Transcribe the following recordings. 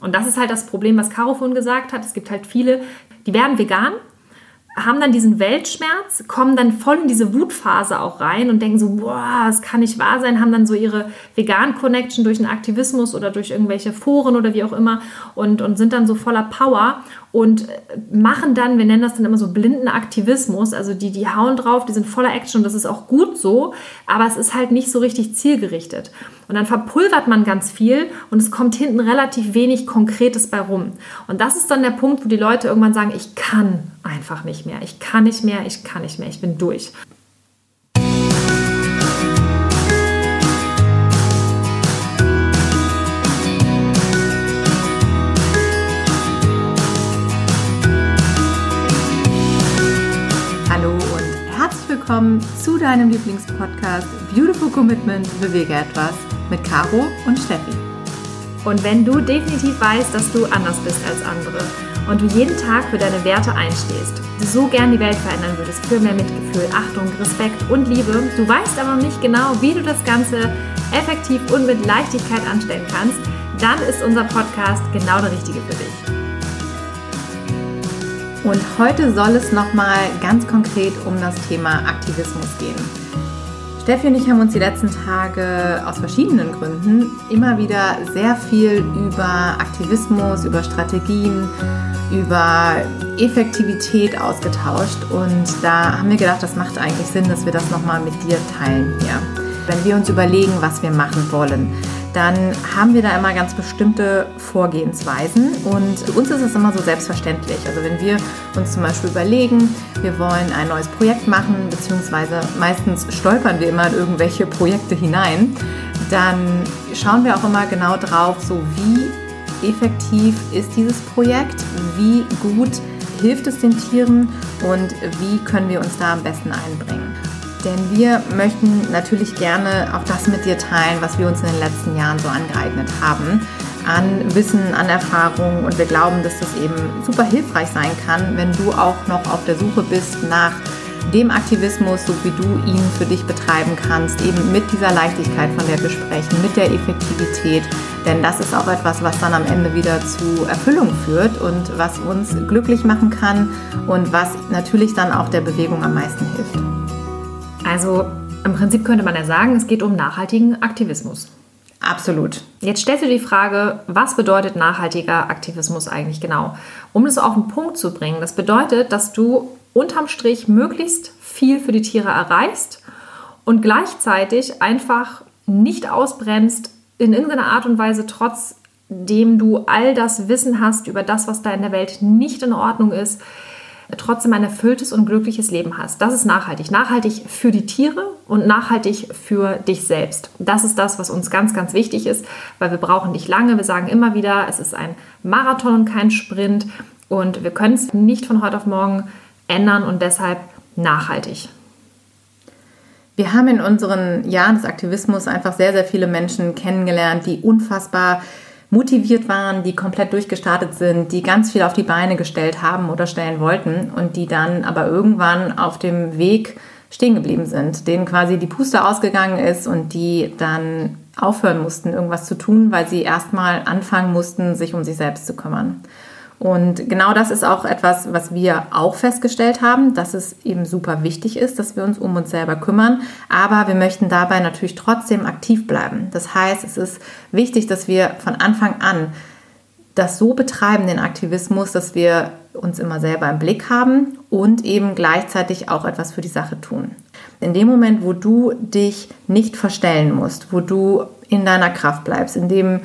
Und das ist halt das Problem, was Caro vorhin gesagt hat. Es gibt halt viele, die werden vegan, haben dann diesen Weltschmerz, kommen dann voll in diese Wutphase auch rein und denken so, boah, das kann nicht wahr sein, haben dann so ihre Vegan-Connection durch den Aktivismus oder durch irgendwelche Foren oder wie auch immer und, und sind dann so voller Power und machen dann, wir nennen das dann immer so blinden Aktivismus, also die, die hauen drauf, die sind voller Action und das ist auch gut so, aber es ist halt nicht so richtig zielgerichtet. Und dann verpulvert man ganz viel und es kommt hinten relativ wenig Konkretes bei rum. Und das ist dann der Punkt, wo die Leute irgendwann sagen, ich kann einfach nicht mehr, ich kann nicht mehr, ich kann nicht mehr, ich bin durch. willkommen zu deinem Lieblingspodcast Beautiful Commitment Bewege etwas mit Caro und Steffi. Und wenn du definitiv weißt, dass du anders bist als andere und du jeden Tag für deine Werte einstehst, du so gern die Welt verändern würdest für mehr Mitgefühl, Achtung, Respekt und Liebe, du weißt aber nicht genau, wie du das Ganze effektiv und mit Leichtigkeit anstellen kannst, dann ist unser Podcast genau der richtige für dich. Und heute soll es nochmal ganz konkret um das Thema Aktivismus gehen. Steffi und ich haben uns die letzten Tage aus verschiedenen Gründen immer wieder sehr viel über Aktivismus, über Strategien, über Effektivität ausgetauscht. Und da haben wir gedacht, das macht eigentlich Sinn, dass wir das nochmal mit dir teilen hier. Wenn wir uns überlegen, was wir machen wollen, dann haben wir da immer ganz bestimmte Vorgehensweisen und für uns ist es immer so selbstverständlich. Also wenn wir uns zum Beispiel überlegen, wir wollen ein neues Projekt machen, beziehungsweise meistens stolpern wir immer in irgendwelche Projekte hinein, dann schauen wir auch immer genau drauf, so wie effektiv ist dieses Projekt, wie gut hilft es den Tieren und wie können wir uns da am besten einbringen. Denn wir möchten natürlich gerne auch das mit dir teilen, was wir uns in den letzten Jahren so angeeignet haben. An Wissen, an Erfahrung. Und wir glauben, dass das eben super hilfreich sein kann, wenn du auch noch auf der Suche bist nach dem Aktivismus, so wie du ihn für dich betreiben kannst, eben mit dieser Leichtigkeit, von der wir sprechen, mit der Effektivität. Denn das ist auch etwas, was dann am Ende wieder zu Erfüllung führt und was uns glücklich machen kann und was natürlich dann auch der Bewegung am meisten hilft. Also im Prinzip könnte man ja sagen, es geht um nachhaltigen Aktivismus. Absolut. Jetzt stellst du die Frage, was bedeutet nachhaltiger Aktivismus eigentlich genau? Um das auf den Punkt zu bringen, das bedeutet, dass du unterm Strich möglichst viel für die Tiere erreichst und gleichzeitig einfach nicht ausbrennst in irgendeiner Art und Weise, trotzdem du all das Wissen hast über das, was da in der Welt nicht in Ordnung ist, trotzdem ein erfülltes und glückliches Leben hast. Das ist nachhaltig. Nachhaltig für die Tiere und nachhaltig für dich selbst. Das ist das, was uns ganz, ganz wichtig ist, weil wir brauchen nicht lange. Wir sagen immer wieder, es ist ein Marathon und kein Sprint und wir können es nicht von heute auf morgen ändern und deshalb nachhaltig. Wir haben in unseren Jahren des Aktivismus einfach sehr, sehr viele Menschen kennengelernt, die unfassbar motiviert waren, die komplett durchgestartet sind, die ganz viel auf die Beine gestellt haben oder stellen wollten und die dann aber irgendwann auf dem Weg stehen geblieben sind, denen quasi die Puste ausgegangen ist und die dann aufhören mussten, irgendwas zu tun, weil sie erstmal anfangen mussten, sich um sich selbst zu kümmern. Und genau das ist auch etwas, was wir auch festgestellt haben, dass es eben super wichtig ist, dass wir uns um uns selber kümmern. Aber wir möchten dabei natürlich trotzdem aktiv bleiben. Das heißt, es ist wichtig, dass wir von Anfang an das so betreiben, den Aktivismus, dass wir uns immer selber im Blick haben und eben gleichzeitig auch etwas für die Sache tun. In dem Moment, wo du dich nicht verstellen musst, wo du in deiner Kraft bleibst, in dem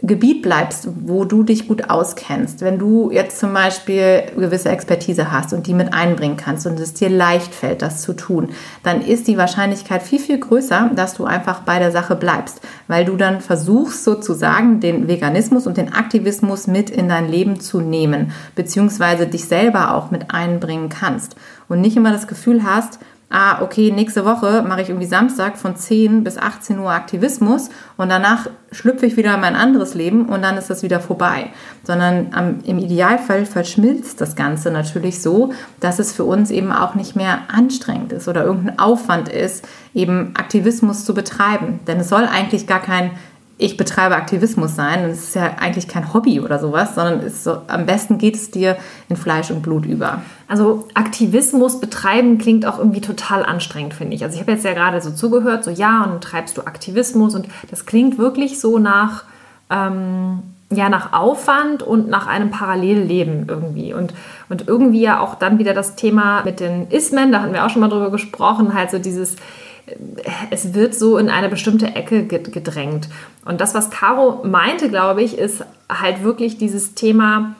Gebiet bleibst, wo du dich gut auskennst, wenn du jetzt zum Beispiel gewisse Expertise hast und die mit einbringen kannst und es dir leicht fällt, das zu tun, dann ist die Wahrscheinlichkeit viel, viel größer, dass du einfach bei der Sache bleibst, weil du dann versuchst sozusagen den Veganismus und den Aktivismus mit in dein Leben zu nehmen, beziehungsweise dich selber auch mit einbringen kannst und nicht immer das Gefühl hast, ah, okay, nächste Woche mache ich irgendwie Samstag von 10 bis 18 Uhr Aktivismus und danach schlüpfe ich wieder in mein anderes Leben und dann ist das wieder vorbei. Sondern am, im Idealfall verschmilzt das Ganze natürlich so, dass es für uns eben auch nicht mehr anstrengend ist oder irgendein Aufwand ist, eben Aktivismus zu betreiben. Denn es soll eigentlich gar kein ich betreibe Aktivismus sein. Es ist ja eigentlich kein Hobby oder sowas, sondern ist so, am besten geht es dir in Fleisch und Blut über. Also Aktivismus betreiben klingt auch irgendwie total anstrengend, finde ich. Also ich habe jetzt ja gerade so zugehört, so ja, und treibst du Aktivismus und das klingt wirklich so nach, ähm, ja, nach Aufwand und nach einem Parallelleben irgendwie. Und, und irgendwie ja auch dann wieder das Thema mit den Ismen, da hatten wir auch schon mal drüber gesprochen, halt so dieses es wird so in eine bestimmte Ecke gedrängt. Und das, was Caro meinte, glaube ich, ist halt wirklich dieses Thema,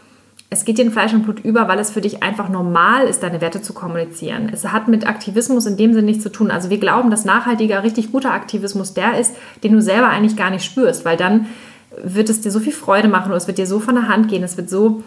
es geht dir in Fleisch und Blut über, weil es für dich einfach normal ist, deine Werte zu kommunizieren. Es hat mit Aktivismus in dem Sinne nichts zu tun. Also wir glauben, dass nachhaltiger, richtig guter Aktivismus der ist, den du selber eigentlich gar nicht spürst, weil dann wird es dir so viel Freude machen oder es wird dir so von der Hand gehen, es wird so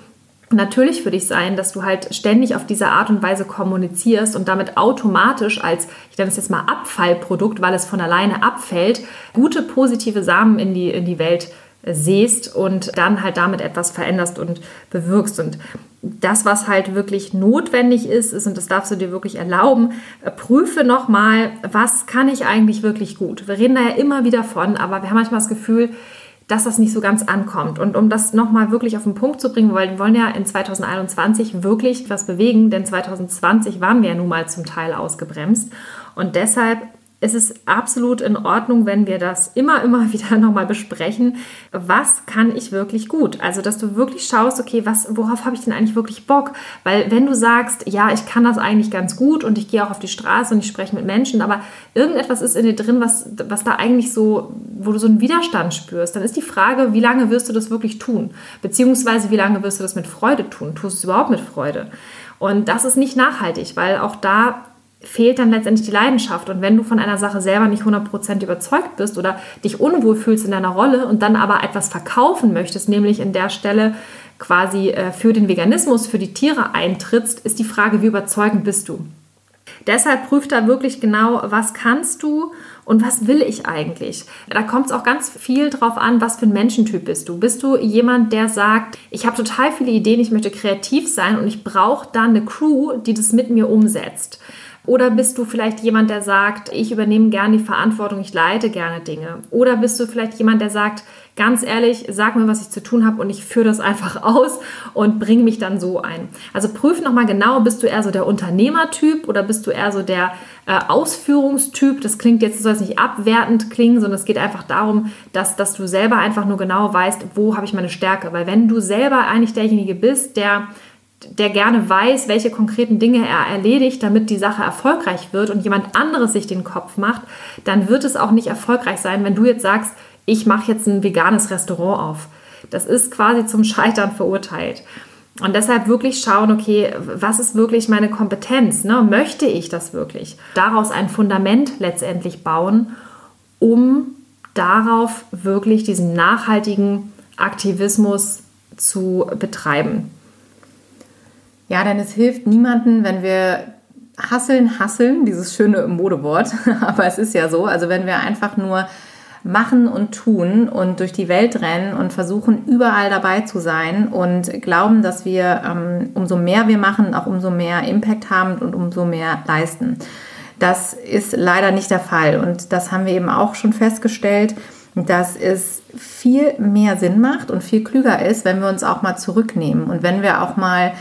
natürlich für dich sein, dass du halt ständig auf diese Art und Weise kommunizierst und damit automatisch als, ich nenne es jetzt mal Abfallprodukt, weil es von alleine abfällt, gute positive Samen in die, in die Welt siehst und dann halt damit etwas veränderst und bewirkst. Und das, was halt wirklich notwendig ist, ist, und das darfst du dir wirklich erlauben, prüfe nochmal, was kann ich eigentlich wirklich gut. Wir reden da ja immer wieder von, aber wir haben manchmal das Gefühl, dass das nicht so ganz ankommt. Und um das nochmal wirklich auf den Punkt zu bringen, weil wir wollen ja in 2021 wirklich was bewegen, denn 2020 waren wir ja nun mal zum Teil ausgebremst. Und deshalb es ist absolut in Ordnung, wenn wir das immer, immer wieder nochmal besprechen. Was kann ich wirklich gut? Also, dass du wirklich schaust, okay, was, worauf habe ich denn eigentlich wirklich Bock? Weil, wenn du sagst, ja, ich kann das eigentlich ganz gut und ich gehe auch auf die Straße und ich spreche mit Menschen, aber irgendetwas ist in dir drin, was, was da eigentlich so, wo du so einen Widerstand spürst, dann ist die Frage, wie lange wirst du das wirklich tun? Beziehungsweise, wie lange wirst du das mit Freude tun? Tust du es überhaupt mit Freude? Und das ist nicht nachhaltig, weil auch da fehlt dann letztendlich die Leidenschaft. Und wenn du von einer Sache selber nicht 100% überzeugt bist oder dich unwohl fühlst in deiner Rolle und dann aber etwas verkaufen möchtest, nämlich in der Stelle quasi äh, für den Veganismus, für die Tiere eintrittst, ist die Frage, wie überzeugend bist du? Deshalb prüf da wirklich genau, was kannst du und was will ich eigentlich? Da kommt es auch ganz viel drauf an, was für ein Menschentyp bist du. Bist du jemand, der sagt, ich habe total viele Ideen, ich möchte kreativ sein und ich brauche dann eine Crew, die das mit mir umsetzt? Oder bist du vielleicht jemand, der sagt, ich übernehme gerne die Verantwortung, ich leite gerne Dinge? Oder bist du vielleicht jemand, der sagt, ganz ehrlich, sag mir, was ich zu tun habe und ich führe das einfach aus und bringe mich dann so ein. Also prüf nochmal genau, bist du eher so der Unternehmertyp oder bist du eher so der äh, Ausführungstyp? Das klingt jetzt, soll es nicht abwertend klingen, sondern es geht einfach darum, dass, dass du selber einfach nur genau weißt, wo habe ich meine Stärke. Weil wenn du selber eigentlich derjenige bist, der der gerne weiß, welche konkreten Dinge er erledigt, damit die Sache erfolgreich wird und jemand anderes sich den Kopf macht, dann wird es auch nicht erfolgreich sein, wenn du jetzt sagst, ich mache jetzt ein veganes Restaurant auf. Das ist quasi zum Scheitern verurteilt. Und deshalb wirklich schauen, okay, was ist wirklich meine Kompetenz? Ne? Möchte ich das wirklich? Daraus ein Fundament letztendlich bauen, um darauf wirklich diesen nachhaltigen Aktivismus zu betreiben. Ja, denn es hilft niemanden, wenn wir hasseln, hasseln, dieses schöne Modewort, aber es ist ja so, also wenn wir einfach nur machen und tun und durch die Welt rennen und versuchen, überall dabei zu sein und glauben, dass wir, ähm, umso mehr wir machen, auch umso mehr Impact haben und umso mehr leisten. Das ist leider nicht der Fall. Und das haben wir eben auch schon festgestellt, dass es viel mehr Sinn macht und viel klüger ist, wenn wir uns auch mal zurücknehmen. Und wenn wir auch mal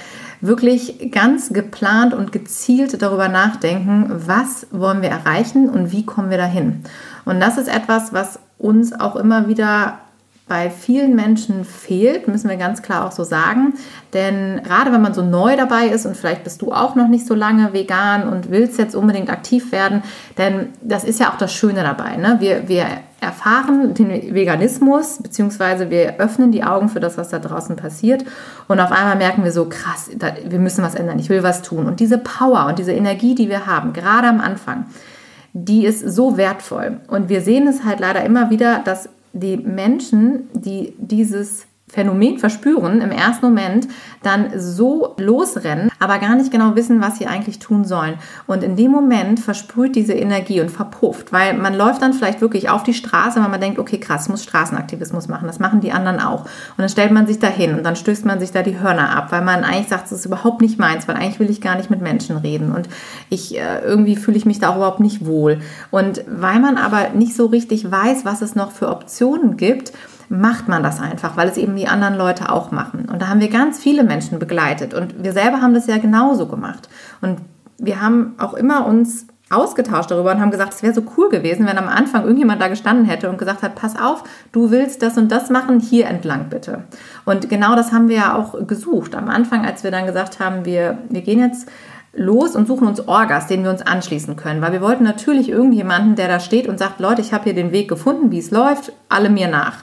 wirklich ganz geplant und gezielt darüber nachdenken, was wollen wir erreichen und wie kommen wir dahin. Und das ist etwas, was uns auch immer wieder bei vielen Menschen fehlt, müssen wir ganz klar auch so sagen. Denn gerade wenn man so neu dabei ist und vielleicht bist du auch noch nicht so lange vegan und willst jetzt unbedingt aktiv werden, denn das ist ja auch das Schöne dabei. Ne? Wir, wir erfahren den Veganismus, beziehungsweise wir öffnen die Augen für das, was da draußen passiert. Und auf einmal merken wir so, krass, da, wir müssen was ändern, ich will was tun. Und diese Power und diese Energie, die wir haben, gerade am Anfang, die ist so wertvoll. Und wir sehen es halt leider immer wieder, dass die Menschen, die dieses Phänomen verspüren, im ersten Moment dann so losrennen, aber gar nicht genau wissen, was sie eigentlich tun sollen. Und in dem Moment versprüht diese Energie und verpufft, weil man läuft dann vielleicht wirklich auf die Straße, weil man denkt, okay, krass, muss Straßenaktivismus machen, das machen die anderen auch. Und dann stellt man sich da hin und dann stößt man sich da die Hörner ab, weil man eigentlich sagt, das ist überhaupt nicht meins, weil eigentlich will ich gar nicht mit Menschen reden und ich äh, irgendwie fühle ich mich da auch überhaupt nicht wohl. Und weil man aber nicht so richtig weiß, was es noch für Optionen gibt, macht man das einfach, weil es eben die anderen Leute auch machen. Und da haben wir ganz viele Menschen begleitet und wir selber haben das ja genauso gemacht. Und wir haben auch immer uns ausgetauscht darüber und haben gesagt, es wäre so cool gewesen, wenn am Anfang irgendjemand da gestanden hätte und gesagt hat, pass auf, du willst das und das machen, hier entlang bitte. Und genau das haben wir ja auch gesucht. Am Anfang, als wir dann gesagt haben, wir, wir gehen jetzt los und suchen uns Orgas, denen wir uns anschließen können, weil wir wollten natürlich irgendjemanden, der da steht und sagt, Leute, ich habe hier den Weg gefunden, wie es läuft, alle mir nach.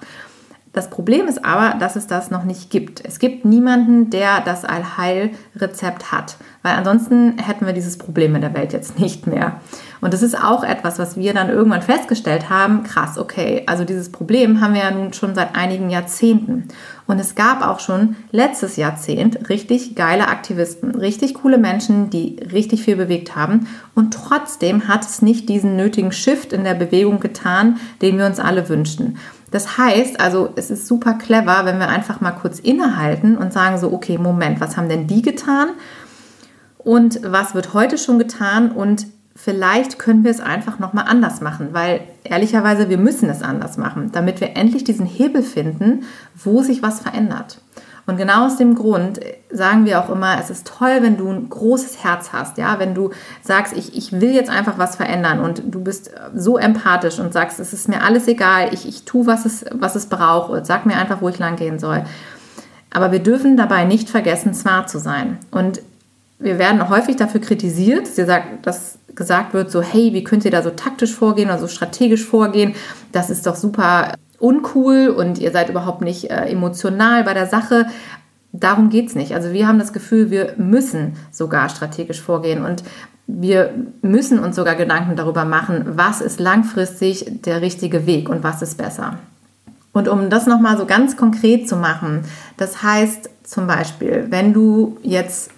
Das Problem ist aber, dass es das noch nicht gibt. Es gibt niemanden, der das Allheilrezept hat, weil ansonsten hätten wir dieses Problem in der Welt jetzt nicht mehr. Und das ist auch etwas, was wir dann irgendwann festgestellt haben, krass, okay, also dieses Problem haben wir ja nun schon seit einigen Jahrzehnten. Und es gab auch schon letztes Jahrzehnt richtig geile Aktivisten, richtig coole Menschen, die richtig viel bewegt haben. Und trotzdem hat es nicht diesen nötigen Shift in der Bewegung getan, den wir uns alle wünschen. Das heißt, also es ist super clever, wenn wir einfach mal kurz innehalten und sagen so, okay, Moment, was haben denn die getan? Und was wird heute schon getan? Und vielleicht können wir es einfach nochmal anders machen, weil ehrlicherweise wir müssen es anders machen, damit wir endlich diesen Hebel finden, wo sich was verändert. Und genau aus dem Grund sagen wir auch immer, es ist toll, wenn du ein großes Herz hast, ja, wenn du sagst, ich, ich will jetzt einfach was verändern und du bist so empathisch und sagst, es ist mir alles egal, ich, ich tue, was es, was es braucht, sag mir einfach, wo ich lang gehen soll. Aber wir dürfen dabei nicht vergessen, smart zu sein. Und wir werden häufig dafür kritisiert, dass gesagt wird, so, hey, wie könnt ihr da so taktisch vorgehen oder so strategisch vorgehen? Das ist doch super uncool und ihr seid überhaupt nicht äh, emotional bei der Sache. Darum geht es nicht. Also wir haben das Gefühl, wir müssen sogar strategisch vorgehen und wir müssen uns sogar Gedanken darüber machen, was ist langfristig der richtige Weg und was ist besser. Und um das nochmal so ganz konkret zu machen, das heißt zum Beispiel, wenn du jetzt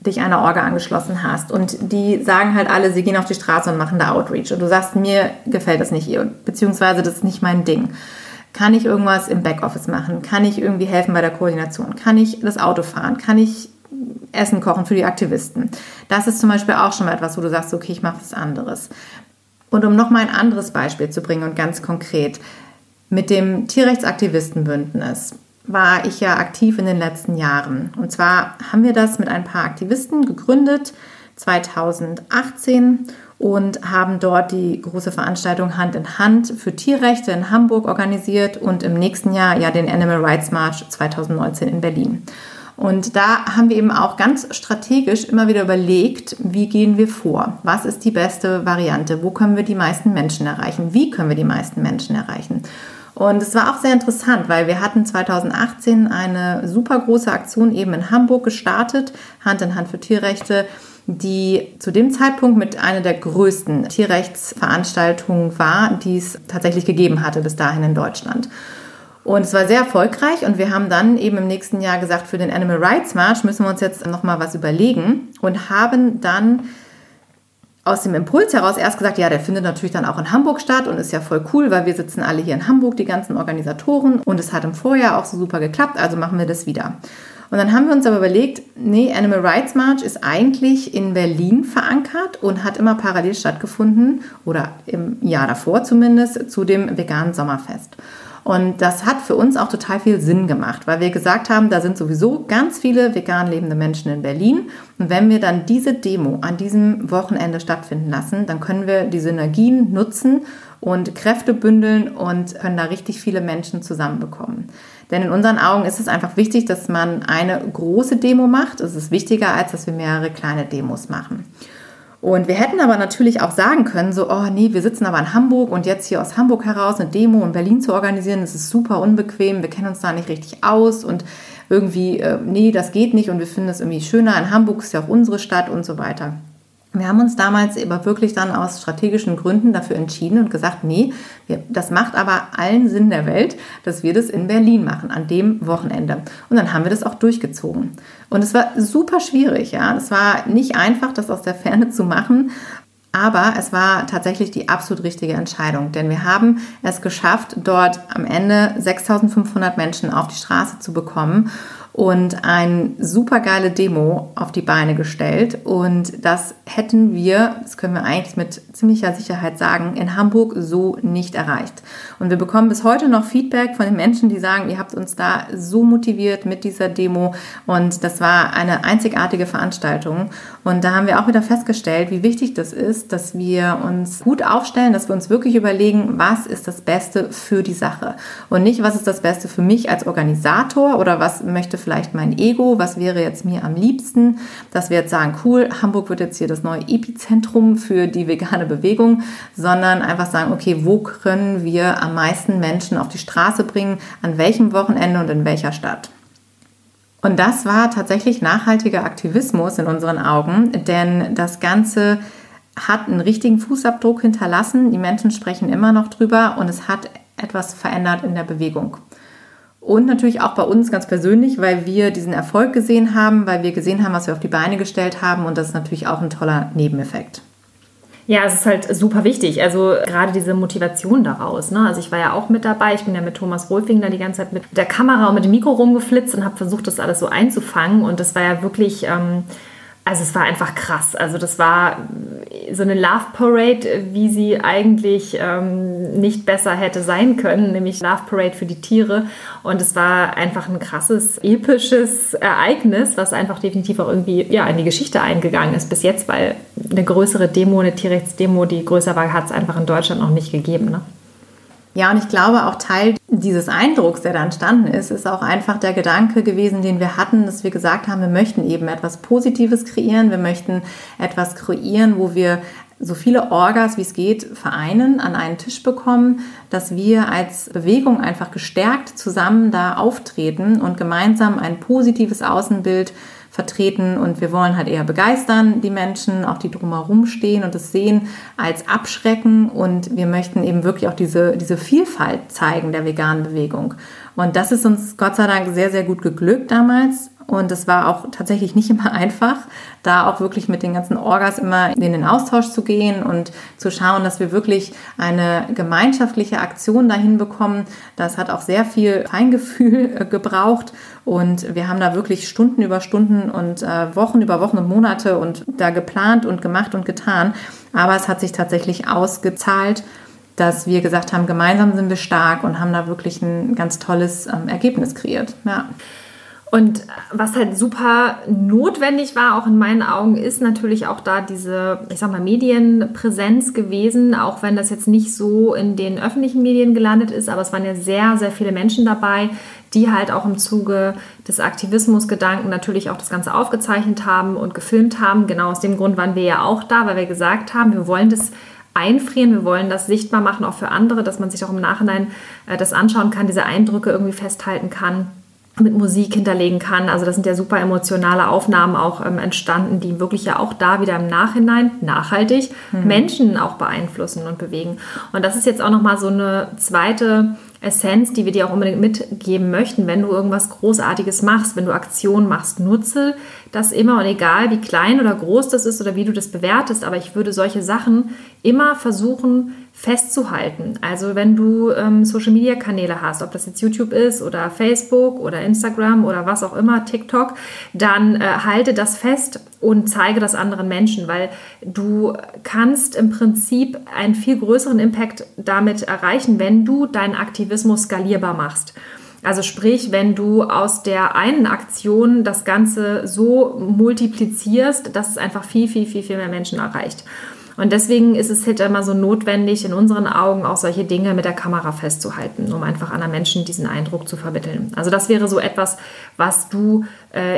dich einer Orga angeschlossen hast und die sagen halt alle, sie gehen auf die Straße und machen da Outreach und du sagst, mir gefällt das nicht, beziehungsweise das ist nicht mein Ding. Kann ich irgendwas im Backoffice machen? Kann ich irgendwie helfen bei der Koordination? Kann ich das Auto fahren? Kann ich Essen kochen für die Aktivisten? Das ist zum Beispiel auch schon mal etwas, wo du sagst, okay, ich mache was anderes. Und um noch mal ein anderes Beispiel zu bringen und ganz konkret, mit dem Tierrechtsaktivistenbündnis war ich ja aktiv in den letzten Jahren. Und zwar haben wir das mit ein paar Aktivisten gegründet 2018 und haben dort die große Veranstaltung Hand in Hand für Tierrechte in Hamburg organisiert und im nächsten Jahr ja den Animal Rights March 2019 in Berlin. Und da haben wir eben auch ganz strategisch immer wieder überlegt, wie gehen wir vor? Was ist die beste Variante? Wo können wir die meisten Menschen erreichen? Wie können wir die meisten Menschen erreichen? Und es war auch sehr interessant, weil wir hatten 2018 eine super große Aktion eben in Hamburg gestartet, Hand in Hand für Tierrechte, die zu dem Zeitpunkt mit einer der größten Tierrechtsveranstaltungen war, die es tatsächlich gegeben hatte bis dahin in Deutschland. Und es war sehr erfolgreich und wir haben dann eben im nächsten Jahr gesagt, für den Animal Rights March müssen wir uns jetzt nochmal was überlegen und haben dann aus dem Impuls heraus erst gesagt, ja, der findet natürlich dann auch in Hamburg statt und ist ja voll cool, weil wir sitzen alle hier in Hamburg, die ganzen Organisatoren und es hat im Vorjahr auch so super geklappt, also machen wir das wieder. Und dann haben wir uns aber überlegt, nee, Animal Rights March ist eigentlich in Berlin verankert und hat immer parallel stattgefunden oder im Jahr davor zumindest zu dem veganen Sommerfest. Und das hat für uns auch total viel Sinn gemacht, weil wir gesagt haben, da sind sowieso ganz viele vegan lebende Menschen in Berlin. Und wenn wir dann diese Demo an diesem Wochenende stattfinden lassen, dann können wir die Synergien nutzen und Kräfte bündeln und können da richtig viele Menschen zusammenbekommen. Denn in unseren Augen ist es einfach wichtig, dass man eine große Demo macht. Es ist wichtiger, als dass wir mehrere kleine Demos machen. Und wir hätten aber natürlich auch sagen können, so, oh nee, wir sitzen aber in Hamburg und jetzt hier aus Hamburg heraus eine Demo in Berlin zu organisieren, das ist super unbequem, wir kennen uns da nicht richtig aus und irgendwie, äh, nee, das geht nicht und wir finden es irgendwie schöner, in Hamburg ist ja auch unsere Stadt und so weiter. Wir haben uns damals aber wirklich dann aus strategischen Gründen dafür entschieden und gesagt, nee, wir, das macht aber allen Sinn der Welt, dass wir das in Berlin machen, an dem Wochenende. Und dann haben wir das auch durchgezogen. Und es war super schwierig, ja. Es war nicht einfach, das aus der Ferne zu machen. Aber es war tatsächlich die absolut richtige Entscheidung, denn wir haben es geschafft, dort am Ende 6500 Menschen auf die Straße zu bekommen und eine super geile Demo auf die Beine gestellt. Und das hätten wir, das können wir eigentlich mit ziemlicher Sicherheit sagen, in Hamburg so nicht erreicht. Und wir bekommen bis heute noch Feedback von den Menschen, die sagen, ihr habt uns da so motiviert mit dieser Demo. Und das war eine einzigartige Veranstaltung. Und da haben wir auch wieder festgestellt, wie wichtig das ist, dass wir uns gut aufstellen, dass wir uns wirklich überlegen, was ist das Beste für die Sache. Und nicht, was ist das Beste für mich als Organisator oder was möchte vielleicht mein Ego, was wäre jetzt mir am liebsten, dass wir jetzt sagen, cool, Hamburg wird jetzt hier das neue Epizentrum für die vegane Bewegung, sondern einfach sagen, okay, wo können wir am meisten Menschen auf die Straße bringen, an welchem Wochenende und in welcher Stadt. Und das war tatsächlich nachhaltiger Aktivismus in unseren Augen, denn das Ganze hat einen richtigen Fußabdruck hinterlassen. Die Menschen sprechen immer noch drüber und es hat etwas verändert in der Bewegung. Und natürlich auch bei uns ganz persönlich, weil wir diesen Erfolg gesehen haben, weil wir gesehen haben, was wir auf die Beine gestellt haben und das ist natürlich auch ein toller Nebeneffekt. Ja, es ist halt super wichtig. Also gerade diese Motivation daraus. Ne? Also ich war ja auch mit dabei. Ich bin ja mit Thomas Rolfing da die ganze Zeit mit der Kamera und mit dem Mikro rumgeflitzt und habe versucht, das alles so einzufangen. Und das war ja wirklich. Ähm, also es war einfach krass. Also das war so eine Love Parade, wie sie eigentlich ähm, nicht besser hätte sein können, nämlich Love Parade für die Tiere. Und es war einfach ein krasses, episches Ereignis, was einfach definitiv auch irgendwie ja, in die Geschichte eingegangen ist bis jetzt, weil eine größere Demo, eine Tierrechtsdemo, die größer war, hat es einfach in Deutschland noch nicht gegeben. Ne? Ja, und ich glaube, auch Teil dieses Eindrucks, der da entstanden ist, ist auch einfach der Gedanke gewesen, den wir hatten, dass wir gesagt haben, wir möchten eben etwas Positives kreieren, wir möchten etwas kreieren, wo wir so viele Orgas, wie es geht, vereinen, an einen Tisch bekommen, dass wir als Bewegung einfach gestärkt zusammen da auftreten und gemeinsam ein positives Außenbild vertreten und wir wollen halt eher begeistern, die Menschen, auch die drumherum stehen und es sehen als abschrecken und wir möchten eben wirklich auch diese, diese Vielfalt zeigen der veganen Bewegung. Und das ist uns Gott sei Dank sehr, sehr gut geglückt damals. Und es war auch tatsächlich nicht immer einfach, da auch wirklich mit den ganzen Orgas immer in den Austausch zu gehen und zu schauen, dass wir wirklich eine gemeinschaftliche Aktion dahin bekommen. Das hat auch sehr viel Feingefühl äh, gebraucht. Und wir haben da wirklich Stunden über Stunden und äh, Wochen über Wochen und Monate und da geplant und gemacht und getan. Aber es hat sich tatsächlich ausgezahlt dass wir gesagt haben, gemeinsam sind wir stark und haben da wirklich ein ganz tolles ähm, Ergebnis kreiert. Ja. Und was halt super notwendig war, auch in meinen Augen, ist natürlich auch da diese, ich sag mal, Medienpräsenz gewesen, auch wenn das jetzt nicht so in den öffentlichen Medien gelandet ist, aber es waren ja sehr, sehr viele Menschen dabei, die halt auch im Zuge des Aktivismusgedanken natürlich auch das Ganze aufgezeichnet haben und gefilmt haben. Genau aus dem Grund waren wir ja auch da, weil wir gesagt haben, wir wollen das einfrieren, wir wollen das sichtbar machen, auch für andere, dass man sich auch im Nachhinein äh, das anschauen kann, diese Eindrücke irgendwie festhalten kann mit Musik hinterlegen kann. Also das sind ja super emotionale Aufnahmen auch ähm, entstanden, die wirklich ja auch da wieder im Nachhinein nachhaltig mhm. Menschen auch beeinflussen und bewegen. Und das ist jetzt auch nochmal so eine zweite Essenz, die wir dir auch unbedingt mitgeben möchten, wenn du irgendwas Großartiges machst, wenn du Aktionen machst, nutze das immer und egal wie klein oder groß das ist oder wie du das bewertest, aber ich würde solche Sachen immer versuchen festzuhalten. Also wenn du ähm, Social-Media-Kanäle hast, ob das jetzt YouTube ist oder Facebook oder Instagram oder was auch immer, TikTok, dann äh, halte das fest und zeige das anderen Menschen, weil du kannst im Prinzip einen viel größeren Impact damit erreichen, wenn du deinen Aktivismus skalierbar machst. Also sprich, wenn du aus der einen Aktion das Ganze so multiplizierst, dass es einfach viel, viel, viel, viel mehr Menschen erreicht. Und deswegen ist es halt immer so notwendig, in unseren Augen auch solche Dinge mit der Kamera festzuhalten, um einfach anderen Menschen diesen Eindruck zu vermitteln. Also das wäre so etwas, was du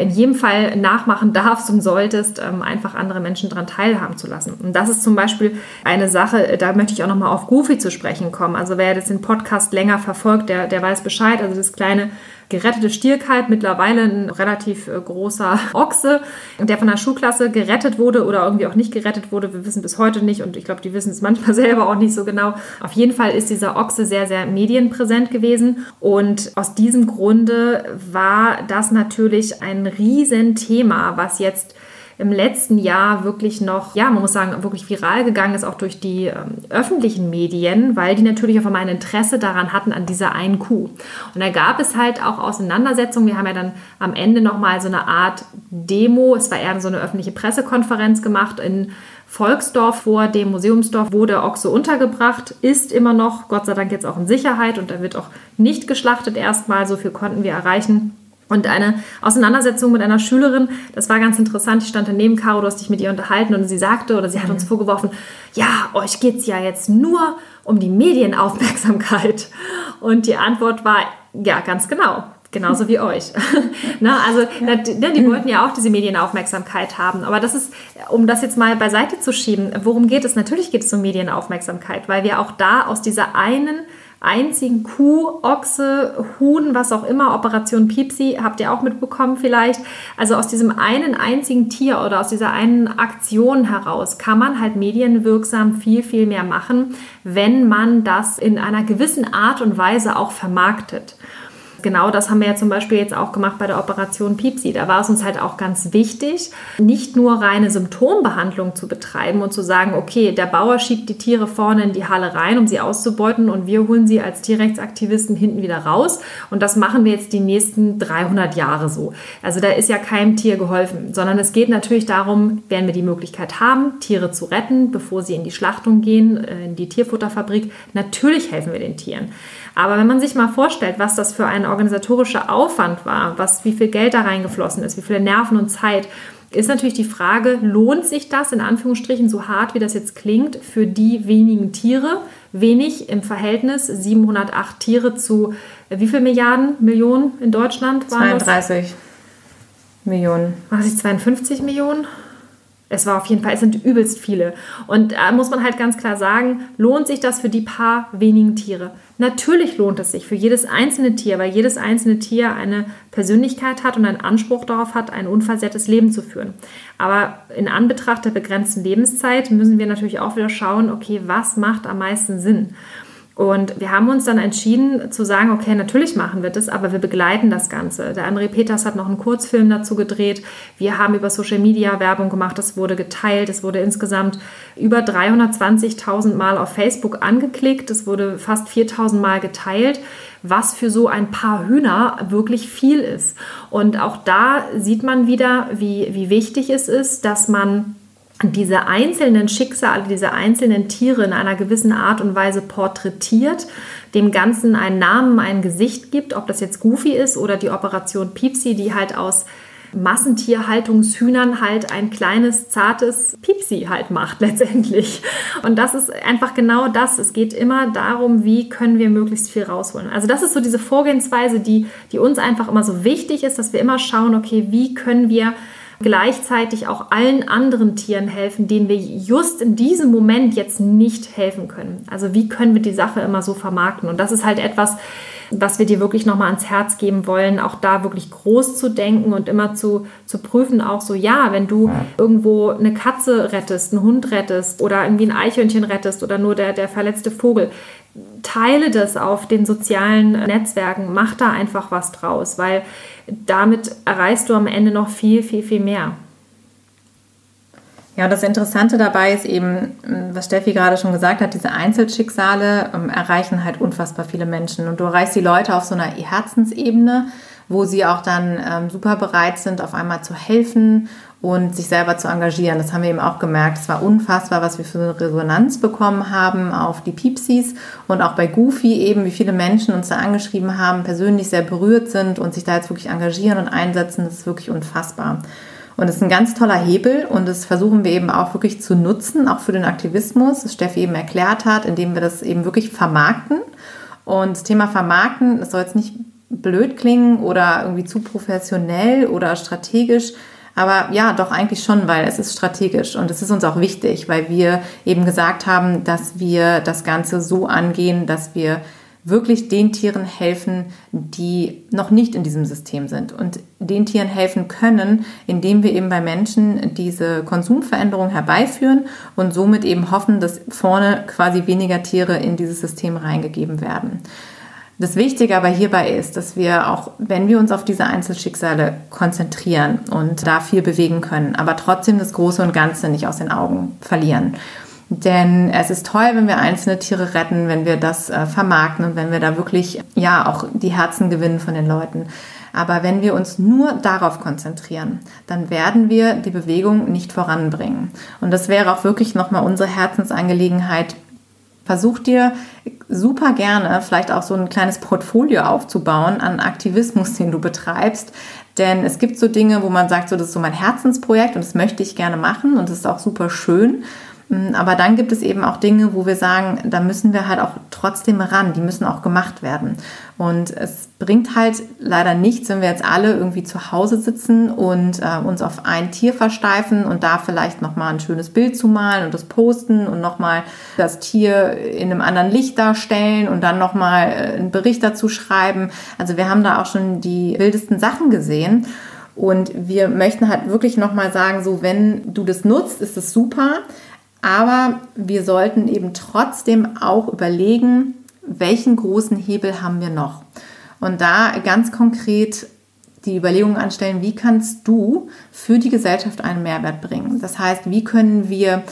in jedem Fall nachmachen darfst und solltest, ähm, einfach andere Menschen daran teilhaben zu lassen. Und das ist zum Beispiel eine Sache, da möchte ich auch nochmal auf Goofy zu sprechen kommen. Also wer jetzt den Podcast länger verfolgt, der, der weiß Bescheid. Also das kleine gerettete Stierkalb, mittlerweile ein relativ äh, großer Ochse, der von der Schulklasse gerettet wurde oder irgendwie auch nicht gerettet wurde. Wir wissen bis heute nicht und ich glaube, die wissen es manchmal selber auch nicht so genau. Auf jeden Fall ist dieser Ochse sehr, sehr medienpräsent gewesen und aus diesem Grunde war das natürlich ein Riesenthema, was jetzt im letzten Jahr wirklich noch, ja, man muss sagen, wirklich viral gegangen ist, auch durch die ähm, öffentlichen Medien, weil die natürlich auf einmal ein Interesse daran hatten, an dieser einen Kuh. Und da gab es halt auch Auseinandersetzungen. Wir haben ja dann am Ende nochmal so eine Art Demo, es war eher so eine öffentliche Pressekonferenz gemacht in Volksdorf vor dem Museumsdorf, wo der Ochse untergebracht ist, immer noch, Gott sei Dank jetzt auch in Sicherheit und er wird auch nicht geschlachtet erstmal, so viel konnten wir erreichen. Und eine Auseinandersetzung mit einer Schülerin, das war ganz interessant. Ich stand daneben, Caro, du hast dich mit ihr unterhalten und sie sagte oder sie hat uns mhm. vorgeworfen, ja, euch geht es ja jetzt nur um die Medienaufmerksamkeit. Und die Antwort war, ja, ganz genau. Genauso wie euch. Na, also ja. die, die wollten ja auch diese Medienaufmerksamkeit haben. Aber das ist, um das jetzt mal beiseite zu schieben, worum geht es? Natürlich geht es um Medienaufmerksamkeit, weil wir auch da aus dieser einen einzigen Kuh, Ochse, Huhn, was auch immer, Operation Piepsi, habt ihr auch mitbekommen vielleicht. Also aus diesem einen einzigen Tier oder aus dieser einen Aktion heraus kann man halt medienwirksam viel, viel mehr machen, wenn man das in einer gewissen Art und Weise auch vermarktet genau das haben wir ja zum Beispiel jetzt auch gemacht bei der Operation Piepsi. Da war es uns halt auch ganz wichtig, nicht nur reine Symptombehandlung zu betreiben und zu sagen, okay, der Bauer schiebt die Tiere vorne in die Halle rein, um sie auszubeuten und wir holen sie als Tierrechtsaktivisten hinten wieder raus. Und das machen wir jetzt die nächsten 300 Jahre so. Also da ist ja keinem Tier geholfen, sondern es geht natürlich darum, werden wir die Möglichkeit haben, Tiere zu retten, bevor sie in die Schlachtung gehen, äh, in die Tierfutterfabrik. Natürlich helfen wir den Tieren. Aber wenn man sich mal vorstellt, was das für ein organisatorischer Aufwand war, was, wie viel Geld da reingeflossen ist, wie viele Nerven und Zeit, ist natürlich die Frage, lohnt sich das in Anführungsstrichen so hart, wie das jetzt klingt, für die wenigen Tiere? Wenig im Verhältnis, 708 Tiere zu wie viel Milliarden, Millionen in Deutschland waren 32 das? Millionen. War es 52 Millionen? Es war auf jeden Fall, es sind übelst viele. Und da muss man halt ganz klar sagen, lohnt sich das für die paar wenigen Tiere? Natürlich lohnt es sich für jedes einzelne Tier, weil jedes einzelne Tier eine Persönlichkeit hat und einen Anspruch darauf hat, ein unversehrtes Leben zu führen. Aber in Anbetracht der begrenzten Lebenszeit müssen wir natürlich auch wieder schauen, okay, was macht am meisten Sinn? Und wir haben uns dann entschieden zu sagen, okay, natürlich machen wir das, aber wir begleiten das Ganze. Der André Peters hat noch einen Kurzfilm dazu gedreht. Wir haben über Social Media Werbung gemacht, das wurde geteilt, es wurde insgesamt über 320.000 Mal auf Facebook angeklickt, es wurde fast 4.000 Mal geteilt was für so ein paar Hühner wirklich viel ist. Und auch da sieht man wieder, wie, wie wichtig es ist, dass man diese einzelnen Schicksale, diese einzelnen Tiere in einer gewissen Art und Weise porträtiert, dem Ganzen einen Namen, ein Gesicht gibt, ob das jetzt Goofy ist oder die Operation Piepsi, die halt aus Massentierhaltungshühnern halt ein kleines, zartes Piepsi halt macht letztendlich. Und das ist einfach genau das. Es geht immer darum, wie können wir möglichst viel rausholen. Also das ist so diese Vorgehensweise, die, die uns einfach immer so wichtig ist, dass wir immer schauen, okay, wie können wir gleichzeitig auch allen anderen Tieren helfen, denen wir just in diesem Moment jetzt nicht helfen können. Also wie können wir die Sache immer so vermarkten? Und das ist halt etwas, was wir dir wirklich nochmal ans Herz geben wollen, auch da wirklich groß zu denken und immer zu, zu prüfen, auch so, ja, wenn du irgendwo eine Katze rettest, einen Hund rettest oder irgendwie ein Eichhörnchen rettest oder nur der, der verletzte Vogel, teile das auf den sozialen Netzwerken, mach da einfach was draus, weil damit erreichst du am Ende noch viel, viel, viel mehr. Ja, das Interessante dabei ist eben, was Steffi gerade schon gesagt hat, diese Einzelschicksale ähm, erreichen halt unfassbar viele Menschen. Und du erreichst die Leute auf so einer Herzensebene, wo sie auch dann ähm, super bereit sind, auf einmal zu helfen und sich selber zu engagieren. Das haben wir eben auch gemerkt. Es war unfassbar, was wir für eine Resonanz bekommen haben auf die Piepsis und auch bei Goofy eben, wie viele Menschen uns da angeschrieben haben, persönlich sehr berührt sind und sich da jetzt wirklich engagieren und einsetzen. Das ist wirklich unfassbar. Und es ist ein ganz toller Hebel und das versuchen wir eben auch wirklich zu nutzen, auch für den Aktivismus, das Steffi eben erklärt hat, indem wir das eben wirklich vermarkten. Und das Thema Vermarkten, das soll jetzt nicht blöd klingen oder irgendwie zu professionell oder strategisch. Aber ja, doch eigentlich schon, weil es ist strategisch und es ist uns auch wichtig, weil wir eben gesagt haben, dass wir das Ganze so angehen, dass wir wirklich den Tieren helfen, die noch nicht in diesem System sind und den Tieren helfen können, indem wir eben bei Menschen diese Konsumveränderung herbeiführen und somit eben hoffen, dass vorne quasi weniger Tiere in dieses System reingegeben werden. Das Wichtige aber hierbei ist, dass wir auch, wenn wir uns auf diese Einzelschicksale konzentrieren und da viel bewegen können, aber trotzdem das Große und Ganze nicht aus den Augen verlieren. Denn es ist toll, wenn wir einzelne Tiere retten, wenn wir das äh, vermarkten und wenn wir da wirklich, ja, auch die Herzen gewinnen von den Leuten. Aber wenn wir uns nur darauf konzentrieren, dann werden wir die Bewegung nicht voranbringen. Und das wäre auch wirklich nochmal unsere Herzensangelegenheit, Versuch dir super gerne vielleicht auch so ein kleines Portfolio aufzubauen an Aktivismus, den du betreibst. Denn es gibt so Dinge, wo man sagt, so, das ist so mein Herzensprojekt und das möchte ich gerne machen und das ist auch super schön. Mm, aber dann gibt es eben auch Dinge, wo wir sagen, da müssen wir halt auch trotzdem ran, die müssen auch gemacht werden. Und es bringt halt leider nichts, wenn wir jetzt alle irgendwie zu Hause sitzen und äh, uns auf ein Tier versteifen und da vielleicht nochmal ein schönes Bild zu malen und das posten und nochmal das Tier in einem anderen Licht darstellen und dann nochmal äh, einen Bericht dazu schreiben. Also wir haben da auch schon die wildesten Sachen gesehen. Und wir möchten halt wirklich nochmal sagen, so wenn du das nutzt, ist es super. Aber wir sollten eben trotzdem auch überlegen, welchen großen Hebel haben wir noch. Und da ganz konkret die Überlegung anstellen, wie kannst du für die Gesellschaft einen Mehrwert bringen? Das heißt, wie können wir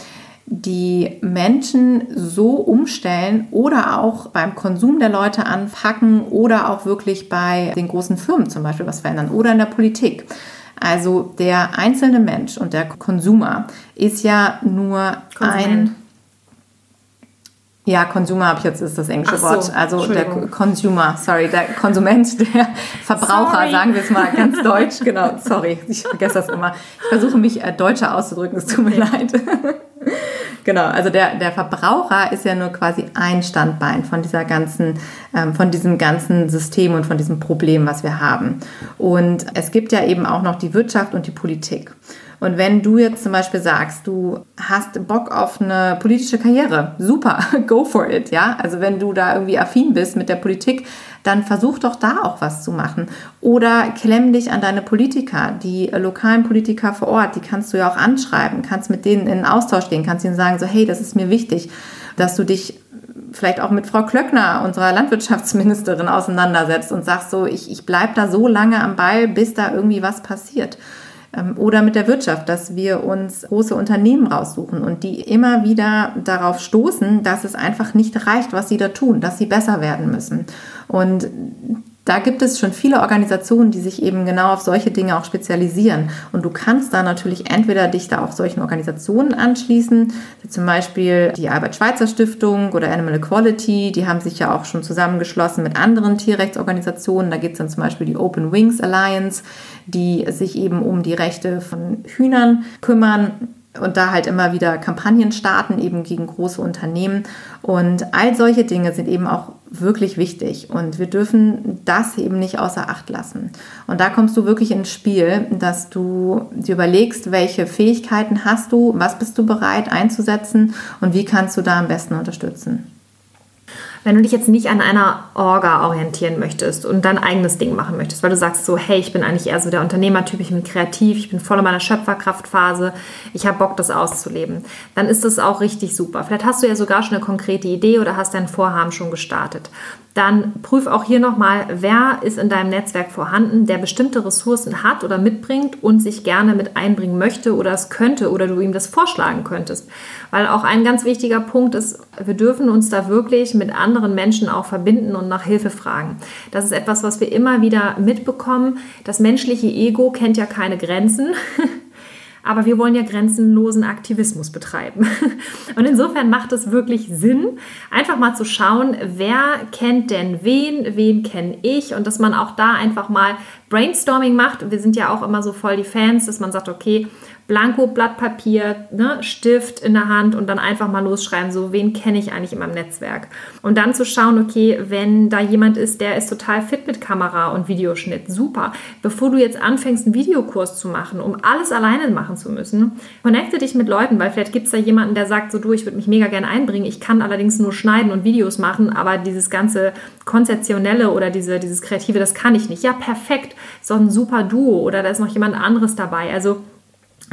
die Menschen so umstellen oder auch beim Konsum der Leute anpacken oder auch wirklich bei den großen Firmen zum Beispiel was verändern oder in der Politik. Also der einzelne Mensch und der Konsumer ist ja nur Konsument. ein. Ja, Consumer habe ich jetzt ist das englische so, Wort. Also der Consumer, sorry, der Konsument, der Verbraucher, sorry. sagen wir es mal ganz deutsch. Genau, sorry, ich vergesse das immer. Ich versuche mich äh, deutscher auszudrücken, es tut mir leid. Genau, also der, der Verbraucher ist ja nur quasi ein Standbein von dieser ganzen, ähm, von diesem ganzen System und von diesem Problem, was wir haben. Und es gibt ja eben auch noch die Wirtschaft und die Politik. Und wenn du jetzt zum Beispiel sagst, du hast Bock auf eine politische Karriere, super, go for it, ja. Also wenn du da irgendwie affin bist mit der Politik, dann versuch doch da auch was zu machen. Oder klemm dich an deine Politiker, die lokalen Politiker vor Ort, die kannst du ja auch anschreiben, kannst mit denen in Austausch gehen, kannst ihnen sagen, so hey, das ist mir wichtig, dass du dich vielleicht auch mit Frau Klöckner, unserer Landwirtschaftsministerin, auseinandersetzt und sagst so, ich, ich bleibe da so lange am Ball, bis da irgendwie was passiert. Ähm, oder mit der Wirtschaft, dass wir uns große Unternehmen raussuchen und die immer wieder darauf stoßen, dass es einfach nicht reicht, was sie da tun, dass sie besser werden müssen. Und da gibt es schon viele Organisationen, die sich eben genau auf solche Dinge auch spezialisieren. Und du kannst da natürlich entweder dich da auch solchen Organisationen anschließen, wie zum Beispiel die Albert-Schweitzer Stiftung oder Animal Equality, die haben sich ja auch schon zusammengeschlossen mit anderen Tierrechtsorganisationen. Da gibt es dann zum Beispiel die Open Wings Alliance, die sich eben um die Rechte von Hühnern kümmern und da halt immer wieder Kampagnen starten, eben gegen große Unternehmen. Und all solche Dinge sind eben auch wirklich wichtig und wir dürfen das eben nicht außer Acht lassen. Und da kommst du wirklich ins Spiel, dass du dir überlegst, welche Fähigkeiten hast du, was bist du bereit einzusetzen und wie kannst du da am besten unterstützen. Wenn du dich jetzt nicht an einer Orga orientieren möchtest und dein eigenes Ding machen möchtest, weil du sagst so, hey, ich bin eigentlich eher so der Unternehmertyp, ich bin kreativ, ich bin voll in meiner Schöpferkraftphase, ich habe Bock, das auszuleben, dann ist das auch richtig super. Vielleicht hast du ja sogar schon eine konkrete Idee oder hast dein Vorhaben schon gestartet dann prüf auch hier nochmal, wer ist in deinem Netzwerk vorhanden, der bestimmte Ressourcen hat oder mitbringt und sich gerne mit einbringen möchte oder es könnte oder du ihm das vorschlagen könntest. Weil auch ein ganz wichtiger Punkt ist, wir dürfen uns da wirklich mit anderen Menschen auch verbinden und nach Hilfe fragen. Das ist etwas, was wir immer wieder mitbekommen. Das menschliche Ego kennt ja keine Grenzen. aber wir wollen ja grenzenlosen Aktivismus betreiben. Und insofern macht es wirklich Sinn, einfach mal zu schauen, wer kennt denn wen, wen kenne ich und dass man auch da einfach mal Brainstorming macht. Wir sind ja auch immer so voll die Fans, dass man sagt, okay, Blanko, Blatt Papier, ne, Stift in der Hand und dann einfach mal losschreiben, so wen kenne ich eigentlich in meinem Netzwerk. Und dann zu schauen, okay, wenn da jemand ist, der ist total fit mit Kamera und Videoschnitt, super. Bevor du jetzt anfängst, einen Videokurs zu machen, um alles alleine machen zu müssen, connecte dich mit Leuten, weil vielleicht gibt es da jemanden, der sagt, so du, ich würde mich mega gerne einbringen, ich kann allerdings nur schneiden und Videos machen, aber dieses ganze konzeptionelle oder diese, dieses kreative, das kann ich nicht. Ja, perfekt, so ein super Duo oder da ist noch jemand anderes dabei. Also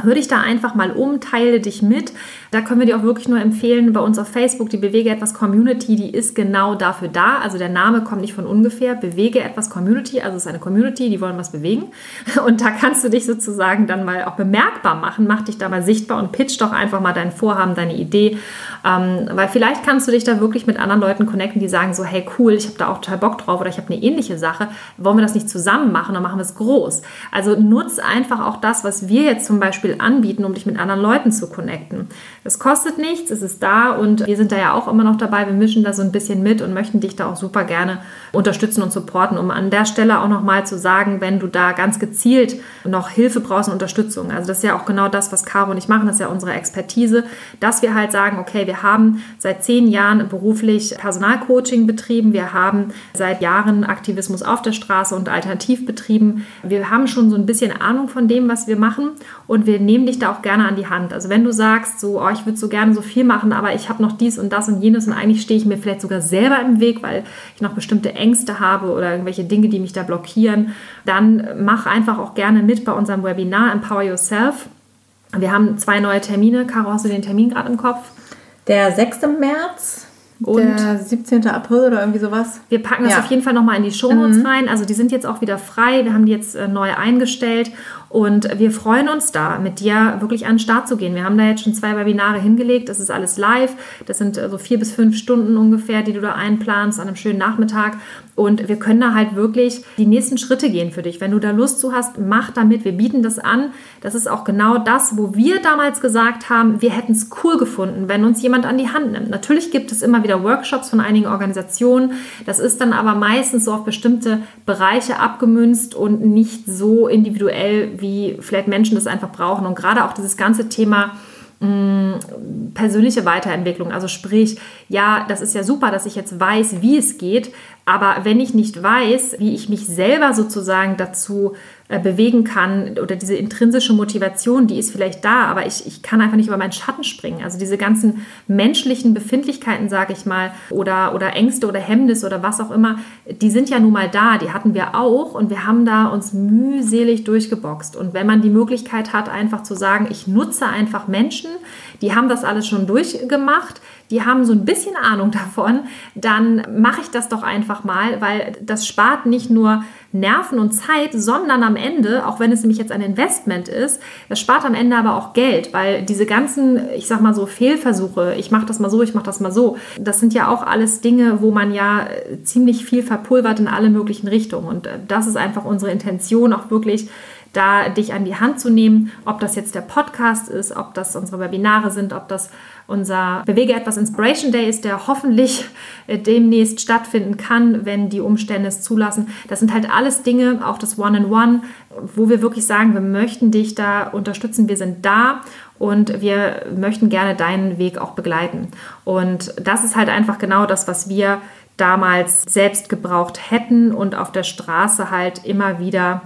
Hör dich da einfach mal um, teile dich mit. Da können wir dir auch wirklich nur empfehlen, bei uns auf Facebook, die Bewege etwas Community, die ist genau dafür da. Also der Name kommt nicht von ungefähr. Bewege etwas Community, also es ist eine Community, die wollen was bewegen. Und da kannst du dich sozusagen dann mal auch bemerkbar machen. Mach dich da mal sichtbar und pitch doch einfach mal dein Vorhaben, deine Idee. Ähm, weil vielleicht kannst du dich da wirklich mit anderen Leuten connecten, die sagen so, hey cool, ich habe da auch total Bock drauf oder ich habe eine ähnliche Sache. Wollen wir das nicht zusammen machen, dann machen wir es groß. Also nutz einfach auch das, was wir jetzt zum Beispiel Beispiel anbieten, um dich mit anderen Leuten zu connecten. Es kostet nichts, es ist da und wir sind da ja auch immer noch dabei. Wir mischen da so ein bisschen mit und möchten dich da auch super gerne unterstützen und supporten, um an der Stelle auch nochmal zu sagen, wenn du da ganz gezielt noch Hilfe brauchst und Unterstützung. Also das ist ja auch genau das, was Caro und ich machen, das ist ja unsere Expertise, dass wir halt sagen, okay, wir haben seit zehn Jahren beruflich Personalcoaching betrieben, wir haben seit Jahren Aktivismus auf der Straße und alternativ betrieben. Wir haben schon so ein bisschen Ahnung von dem, was wir machen und wir nehmen dich da auch gerne an die Hand. Also wenn du sagst, so, oh, ich würde so gerne so viel machen, aber ich habe noch dies und das und jenes und eigentlich stehe ich mir vielleicht sogar selber im Weg, weil ich noch bestimmte Ängste habe oder irgendwelche Dinge, die mich da blockieren, dann mach einfach auch gerne mit bei unserem Webinar Empower Yourself. Wir haben zwei neue Termine. Caro, hast du den Termin gerade im Kopf? Der 6. März und der 17. April oder irgendwie sowas. Wir packen das ja. auf jeden Fall nochmal in die Shownotes mhm. rein. Also die sind jetzt auch wieder frei. Wir haben die jetzt äh, neu eingestellt und wir freuen uns da, mit dir wirklich an den Start zu gehen. Wir haben da jetzt schon zwei Webinare hingelegt. Das ist alles live. Das sind so also vier bis fünf Stunden ungefähr, die du da einplanst an einem schönen Nachmittag. Und wir können da halt wirklich die nächsten Schritte gehen für dich. Wenn du da Lust zu hast, mach damit. Wir bieten das an. Das ist auch genau das, wo wir damals gesagt haben, wir hätten es cool gefunden, wenn uns jemand an die Hand nimmt. Natürlich gibt es immer wieder Workshops von einigen Organisationen. Das ist dann aber meistens so auf bestimmte Bereiche abgemünzt und nicht so individuell, wie vielleicht Menschen das einfach brauchen. Und gerade auch dieses ganze Thema, persönliche Weiterentwicklung. Also sprich, ja, das ist ja super, dass ich jetzt weiß, wie es geht, aber wenn ich nicht weiß, wie ich mich selber sozusagen dazu bewegen kann oder diese intrinsische Motivation, die ist vielleicht da, aber ich, ich kann einfach nicht über meinen Schatten springen. Also diese ganzen menschlichen Befindlichkeiten, sage ich mal, oder, oder Ängste oder Hemmnisse oder was auch immer, die sind ja nun mal da, die hatten wir auch und wir haben da uns mühselig durchgeboxt. Und wenn man die Möglichkeit hat, einfach zu sagen, ich nutze einfach Menschen, die haben das alles schon durchgemacht, die haben so ein bisschen Ahnung davon, dann mache ich das doch einfach mal, weil das spart nicht nur Nerven und Zeit, sondern am Ende, auch wenn es nämlich jetzt ein Investment ist, das spart am Ende aber auch Geld, weil diese ganzen, ich sag mal so, Fehlversuche, ich mache das mal so, ich mache das mal so, das sind ja auch alles Dinge, wo man ja ziemlich viel verpulvert in alle möglichen Richtungen. Und das ist einfach unsere Intention, auch wirklich da dich an die Hand zu nehmen, ob das jetzt der Podcast ist, ob das unsere Webinare sind, ob das unser Bewege etwas Inspiration Day ist, der hoffentlich äh, demnächst stattfinden kann, wenn die Umstände es zulassen. Das sind halt alles Dinge, auch das One-in-One, wo wir wirklich sagen, wir möchten dich da unterstützen, wir sind da und wir möchten gerne deinen Weg auch begleiten. Und das ist halt einfach genau das, was wir damals selbst gebraucht hätten und auf der Straße halt immer wieder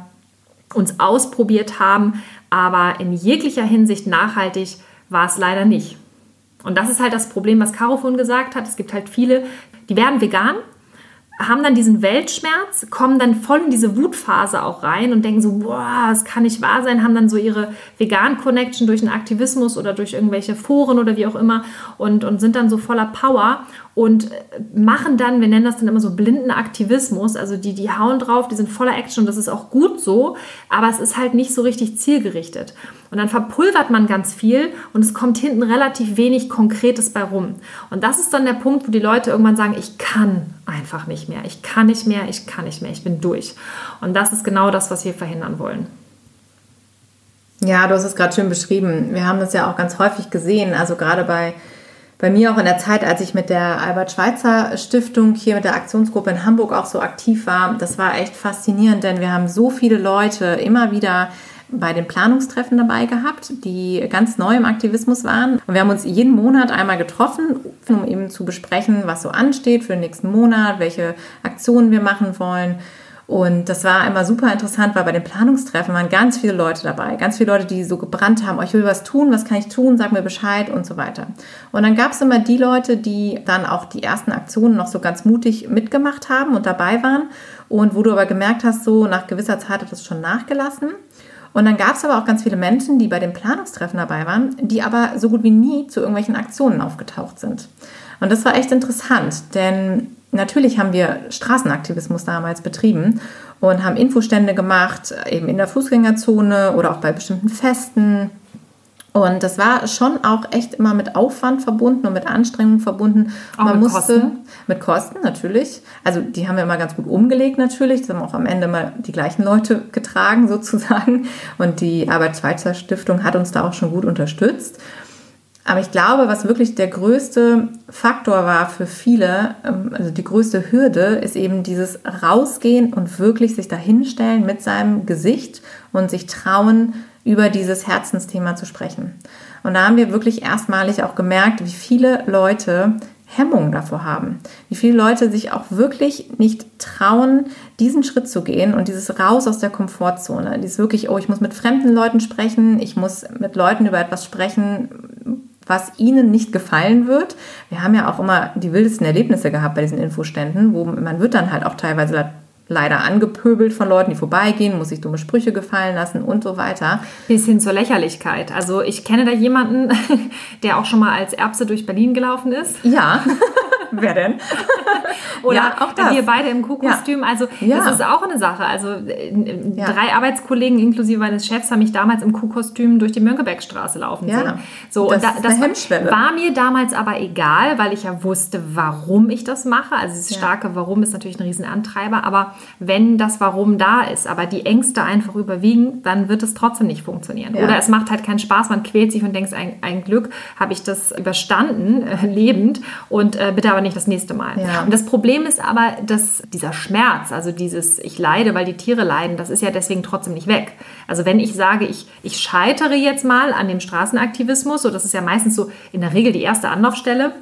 uns ausprobiert haben, aber in jeglicher Hinsicht nachhaltig war es leider nicht. Und das ist halt das Problem, was Caro vorhin gesagt hat. Es gibt halt viele, die werden vegan, haben dann diesen Weltschmerz, kommen dann voll in diese Wutphase auch rein und denken so, boah, das kann nicht wahr sein, haben dann so ihre Vegan-Connection durch den Aktivismus oder durch irgendwelche Foren oder wie auch immer und, und sind dann so voller Power und machen dann, wir nennen das dann immer so blinden Aktivismus, also die, die hauen drauf, die sind voller Action und das ist auch gut so, aber es ist halt nicht so richtig zielgerichtet. Und dann verpulvert man ganz viel und es kommt hinten relativ wenig Konkretes bei rum. Und das ist dann der Punkt, wo die Leute irgendwann sagen, ich kann einfach nicht mehr, ich kann nicht mehr, ich kann nicht mehr, ich bin durch. Und das ist genau das, was wir verhindern wollen. Ja, du hast es gerade schön beschrieben. Wir haben das ja auch ganz häufig gesehen, also gerade bei bei mir auch in der Zeit, als ich mit der Albert Schweitzer Stiftung hier mit der Aktionsgruppe in Hamburg auch so aktiv war, das war echt faszinierend, denn wir haben so viele Leute immer wieder bei den Planungstreffen dabei gehabt, die ganz neu im Aktivismus waren. Und wir haben uns jeden Monat einmal getroffen, um eben zu besprechen, was so ansteht für den nächsten Monat, welche Aktionen wir machen wollen. Und das war immer super interessant, weil bei den Planungstreffen waren ganz viele Leute dabei. Ganz viele Leute, die so gebrannt haben, oh, ich will was tun, was kann ich tun, sag mir Bescheid und so weiter. Und dann gab es immer die Leute, die dann auch die ersten Aktionen noch so ganz mutig mitgemacht haben und dabei waren. Und wo du aber gemerkt hast, so nach gewisser Zeit hat das schon nachgelassen. Und dann gab es aber auch ganz viele Menschen, die bei den Planungstreffen dabei waren, die aber so gut wie nie zu irgendwelchen Aktionen aufgetaucht sind. Und das war echt interessant, denn natürlich haben wir Straßenaktivismus damals betrieben und haben Infostände gemacht, eben in der Fußgängerzone oder auch bei bestimmten Festen. Und das war schon auch echt immer mit Aufwand verbunden und mit Anstrengung verbunden. Auch Man mit musste Kosten? mit Kosten natürlich. Also die haben wir immer ganz gut umgelegt natürlich. Das haben auch am Ende mal die gleichen Leute getragen sozusagen. Und die Arbeitsschweizer-Stiftung hat uns da auch schon gut unterstützt. Aber ich glaube, was wirklich der größte Faktor war für viele, ähm, also die größte Hürde, ist eben dieses Rausgehen und wirklich sich dahinstellen mit seinem Gesicht und sich trauen, über dieses Herzensthema zu sprechen. Und da haben wir wirklich erstmalig auch gemerkt, wie viele Leute Hemmungen davor haben. Wie viele Leute sich auch wirklich nicht trauen, diesen Schritt zu gehen und dieses Raus aus der Komfortzone. Dieses wirklich, oh, ich muss mit fremden Leuten sprechen, ich muss mit Leuten über etwas sprechen, was ihnen nicht gefallen wird. Wir haben ja auch immer die wildesten Erlebnisse gehabt bei diesen Infoständen, wo man wird dann halt auch teilweise leider angepöbelt von Leuten, die vorbeigehen, muss sich dumme Sprüche gefallen lassen und so weiter. Bis hin zur Lächerlichkeit. Also ich kenne da jemanden, der auch schon mal als Erbse durch Berlin gelaufen ist. Ja. Wer denn? Oder Ja, auch das. wir beide im Kuhkostüm. Also Ja. das ist auch eine Sache. Also äh, Ja. drei Arbeitskollegen inklusive meines Chefs haben mich damals im Kuhkostüm durch die Mönckebergstraße laufen Ja. sehen. So, Das und da, das Hemmschwelle. war mir damals aber egal, weil ich ja wusste, warum ich das mache. Also das Ja. starke Warum ist natürlich ein Riesenantreiber. Aber wenn das Warum da ist, aber die Ängste einfach überwiegen, dann wird es trotzdem nicht funktionieren. Ja. Oder es macht halt keinen Spaß, man quält sich und denkt, ein, ein Glück habe ich das überstanden, äh, lebend und äh, bitte aber nicht das nächste Mal. Ja. Und das Problem ist aber, dass dieser Schmerz, also dieses ich leide, weil die Tiere leiden, das ist ja deswegen trotzdem nicht weg. Also wenn ich sage, ich, ich scheitere jetzt mal an dem Straßenaktivismus, so das ist ja meistens so in der Regel die erste Anlaufstelle,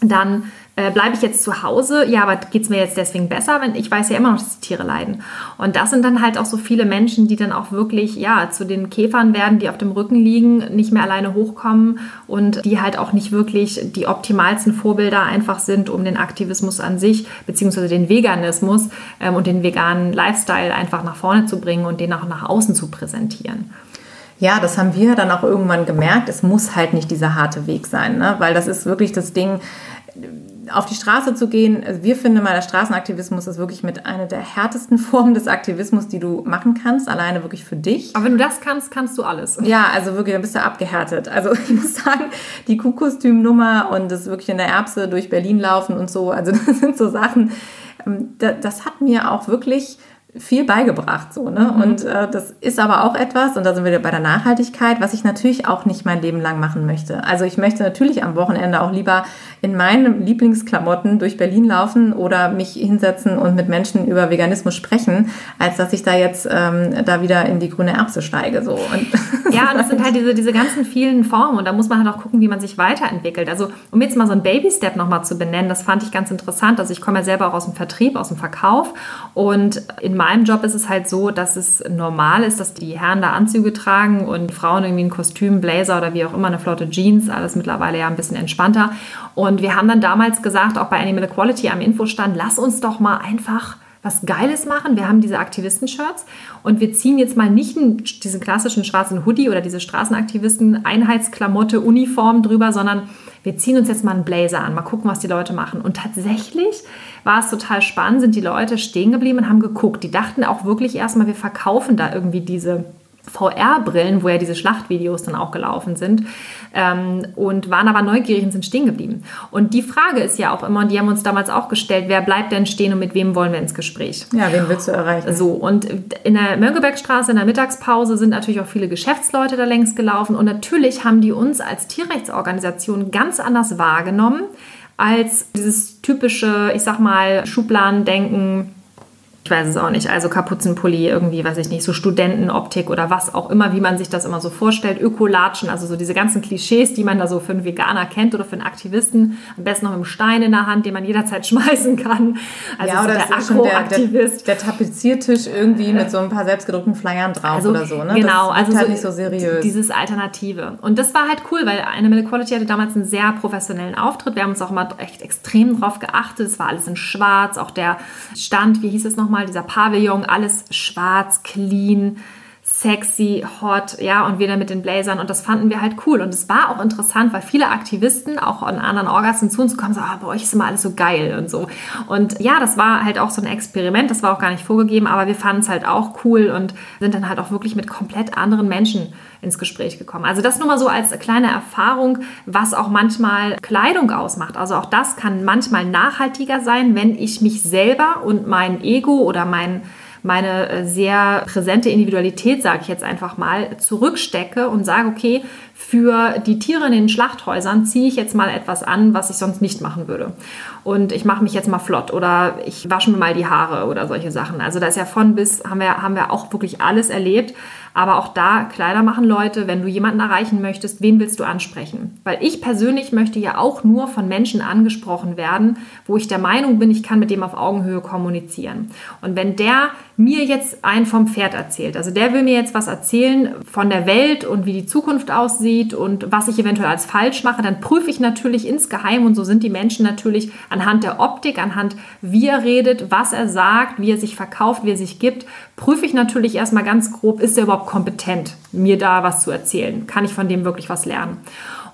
dann äh, bleibe ich jetzt zu Hause. Ja, aber geht es mir jetzt deswegen besser, wenn ich weiß ja immer noch, dass die Tiere leiden. Und das sind dann halt auch so viele Menschen, die dann auch wirklich ja zu den Käfern werden, die auf dem Rücken liegen, nicht mehr alleine hochkommen und die halt auch nicht wirklich die optimalsten Vorbilder einfach sind, um den Aktivismus an sich beziehungsweise den Veganismus ähm, und den veganen Lifestyle einfach nach vorne zu bringen und den auch nach außen zu präsentieren. Ja, das haben wir dann auch irgendwann gemerkt. Es muss halt nicht dieser harte Weg sein, ne? weil das ist wirklich das Ding, auf die Straße zu gehen. Also wir finden mal, der Straßenaktivismus ist wirklich mit einer der härtesten Formen des Aktivismus, die du machen kannst, alleine wirklich für dich. Aber wenn du das kannst, kannst du alles. Ja, also wirklich, dann bist du abgehärtet. Also ich muss sagen, die Kuhkostümnummer und das wirklich in der Erbse durch Berlin laufen und so, also das sind so Sachen, ähm, da- das hat mir auch wirklich viel beigebracht so ne und äh, das ist aber auch etwas und da sind wir wieder bei der Nachhaltigkeit was ich natürlich auch nicht mein Leben lang machen möchte also ich möchte natürlich am Wochenende auch lieber in meinen Lieblingsklamotten durch Berlin laufen oder mich hinsetzen und mit Menschen über Veganismus sprechen als dass ich da jetzt ähm, da wieder in die grüne Erbse steige so und Ja, und das sind halt diese, diese ganzen vielen Formen und da muss man halt auch gucken, wie man sich weiterentwickelt. Also um jetzt mal so einen Baby-Step nochmal zu benennen, das fand ich ganz interessant. Also ich komme ja selber auch aus dem Vertrieb, aus dem Verkauf und in meinem Job ist es halt so, dass es normal ist, dass die Herren da Anzüge tragen und Frauen irgendwie ein Kostüm, Blazer oder wie auch immer, eine flotte Jeans, alles mittlerweile ja ein bisschen entspannter. Und wir haben dann damals gesagt, auch bei Animal Equality am Infostand, lass uns doch mal einfach was Geiles machen. Wir haben diese Aktivisten-Shirts und wir ziehen jetzt mal nicht diesen klassischen schwarzen Hoodie oder diese Straßenaktivisten-Einheitsklamotte, Uniform drüber, sondern wir ziehen uns jetzt mal einen Blazer an, mal gucken, was die Leute machen. Und tatsächlich war es total spannend, sind die Leute stehen geblieben und haben geguckt. Die dachten auch wirklich erstmal, wir verkaufen da irgendwie diese VR-Brillen, wo ja diese Schlachtvideos dann auch gelaufen sind, ähm, und waren aber neugierig und sind stehen geblieben. Und die Frage ist ja auch immer, und die haben uns damals auch gestellt, wer bleibt denn stehen und mit wem wollen wir ins Gespräch? ja wen willst du erreichen So, und in der Mönckebergstraße in der Mittagspause sind natürlich auch viele Geschäftsleute da längs gelaufen und natürlich haben die uns als Tierrechtsorganisation ganz anders wahrgenommen als dieses typische, ich sag mal, Schubladendenken, ich weiß es auch nicht, also Kapuzenpulli, irgendwie, weiß ich nicht, so Studentenoptik oder was auch immer, wie man sich das immer so vorstellt, Ökolatschen, also so diese ganzen Klischees, die man da so für einen Veganer kennt oder für einen Aktivisten, am besten noch mit einem Stein in der Hand, den man jederzeit schmeißen kann. Also ja, oder so der Akro-Aktivist. Der, der, der, Tapeziertisch irgendwie mit so ein paar selbstgedruckten Flyern drauf also, oder so, ne? Genau, das also halt so, nicht so seriös. Dieses Alternative. Und das war halt cool, weil Animal Quality hatte damals einen sehr professionellen Auftritt. Wir haben uns auch immer echt extrem drauf geachtet. Es war alles in schwarz, auch der Stand, wie hieß es nochmal? Nochmal, dieser Pavillon, alles schwarz, clean, sexy, hot, ja, und wieder mit den Blazern. Und das fanden wir halt cool. Und es war auch interessant, weil viele Aktivisten auch an anderen Orgas zu uns kommen, so, ah, bei euch ist immer alles so geil und so. Und ja, das war halt auch so ein Experiment, das war auch gar nicht vorgegeben, aber wir fanden es halt auch cool und sind dann halt auch wirklich mit komplett anderen Menschen ins Gespräch gekommen. Also das nur mal so als kleine Erfahrung, was auch manchmal Kleidung ausmacht. Also auch das kann manchmal nachhaltiger sein, wenn ich mich selber und mein Ego oder mein meine äh, sehr präsente Individualität, sage ich jetzt einfach mal, zurückstecke und sage, okay, für die Tiere in den Schlachthäusern ziehe ich jetzt mal etwas an, was ich sonst nicht machen würde. Und ich mache mich jetzt mal flott oder ich wasche mir mal die Haare oder solche Sachen. Also da ist ja von bis, haben wir, haben wir auch wirklich alles erlebt. Aber auch da, Kleider machen Leute, wenn du jemanden erreichen möchtest, wen willst du ansprechen? Weil ich persönlich möchte ja auch nur von Menschen angesprochen werden, wo ich der Meinung bin, ich kann mit dem auf Augenhöhe kommunizieren. Und wenn der mir jetzt einen vom Pferd erzählt, also der will mir jetzt was erzählen von der Welt und wie die Zukunft aussieht und was ich eventuell als falsch mache, dann prüfe ich natürlich insgeheim und so sind die Menschen natürlich anhand der Optik, anhand wie er redet, was er sagt, wie er sich verkauft, wie er sich gibt, prüfe ich natürlich erstmal ganz grob, ist er überhaupt kompetent, mir da was zu erzählen? Kann ich von dem wirklich was lernen?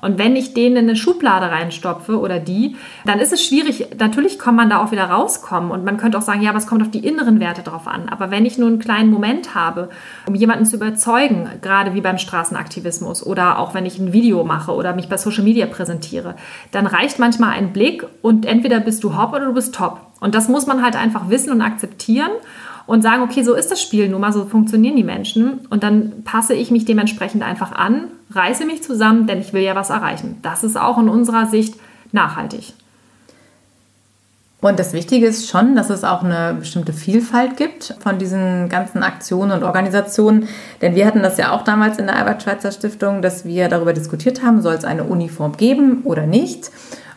Und wenn ich den in eine Schublade reinstopfe oder die, dann ist es schwierig. Natürlich kann man da auch wieder rauskommen und man könnte auch sagen, ja, es kommt auf die inneren Werte drauf an. Aber wenn ich nur einen kleinen Moment habe, um jemanden zu überzeugen, gerade wie beim Straßenaktivismus oder auch wenn ich ein Video mache oder mich bei Social Media präsentiere, dann reicht manchmal ein Blick und entweder bist du hopp oder du bist top. Und das muss man halt einfach wissen und akzeptieren und sagen, okay, so ist das Spiel nun mal, so funktionieren die Menschen. Und dann passe ich mich dementsprechend einfach an, reiße mich zusammen, denn ich will ja was erreichen. Das ist auch in unserer Sicht nachhaltig. Und das Wichtige ist schon, dass es auch eine bestimmte Vielfalt gibt von diesen ganzen Aktionen und Organisationen. Denn wir hatten das ja auch damals in der Albert-Schweitzer Stiftung, dass wir darüber diskutiert haben, soll es eine Uniform geben oder nicht.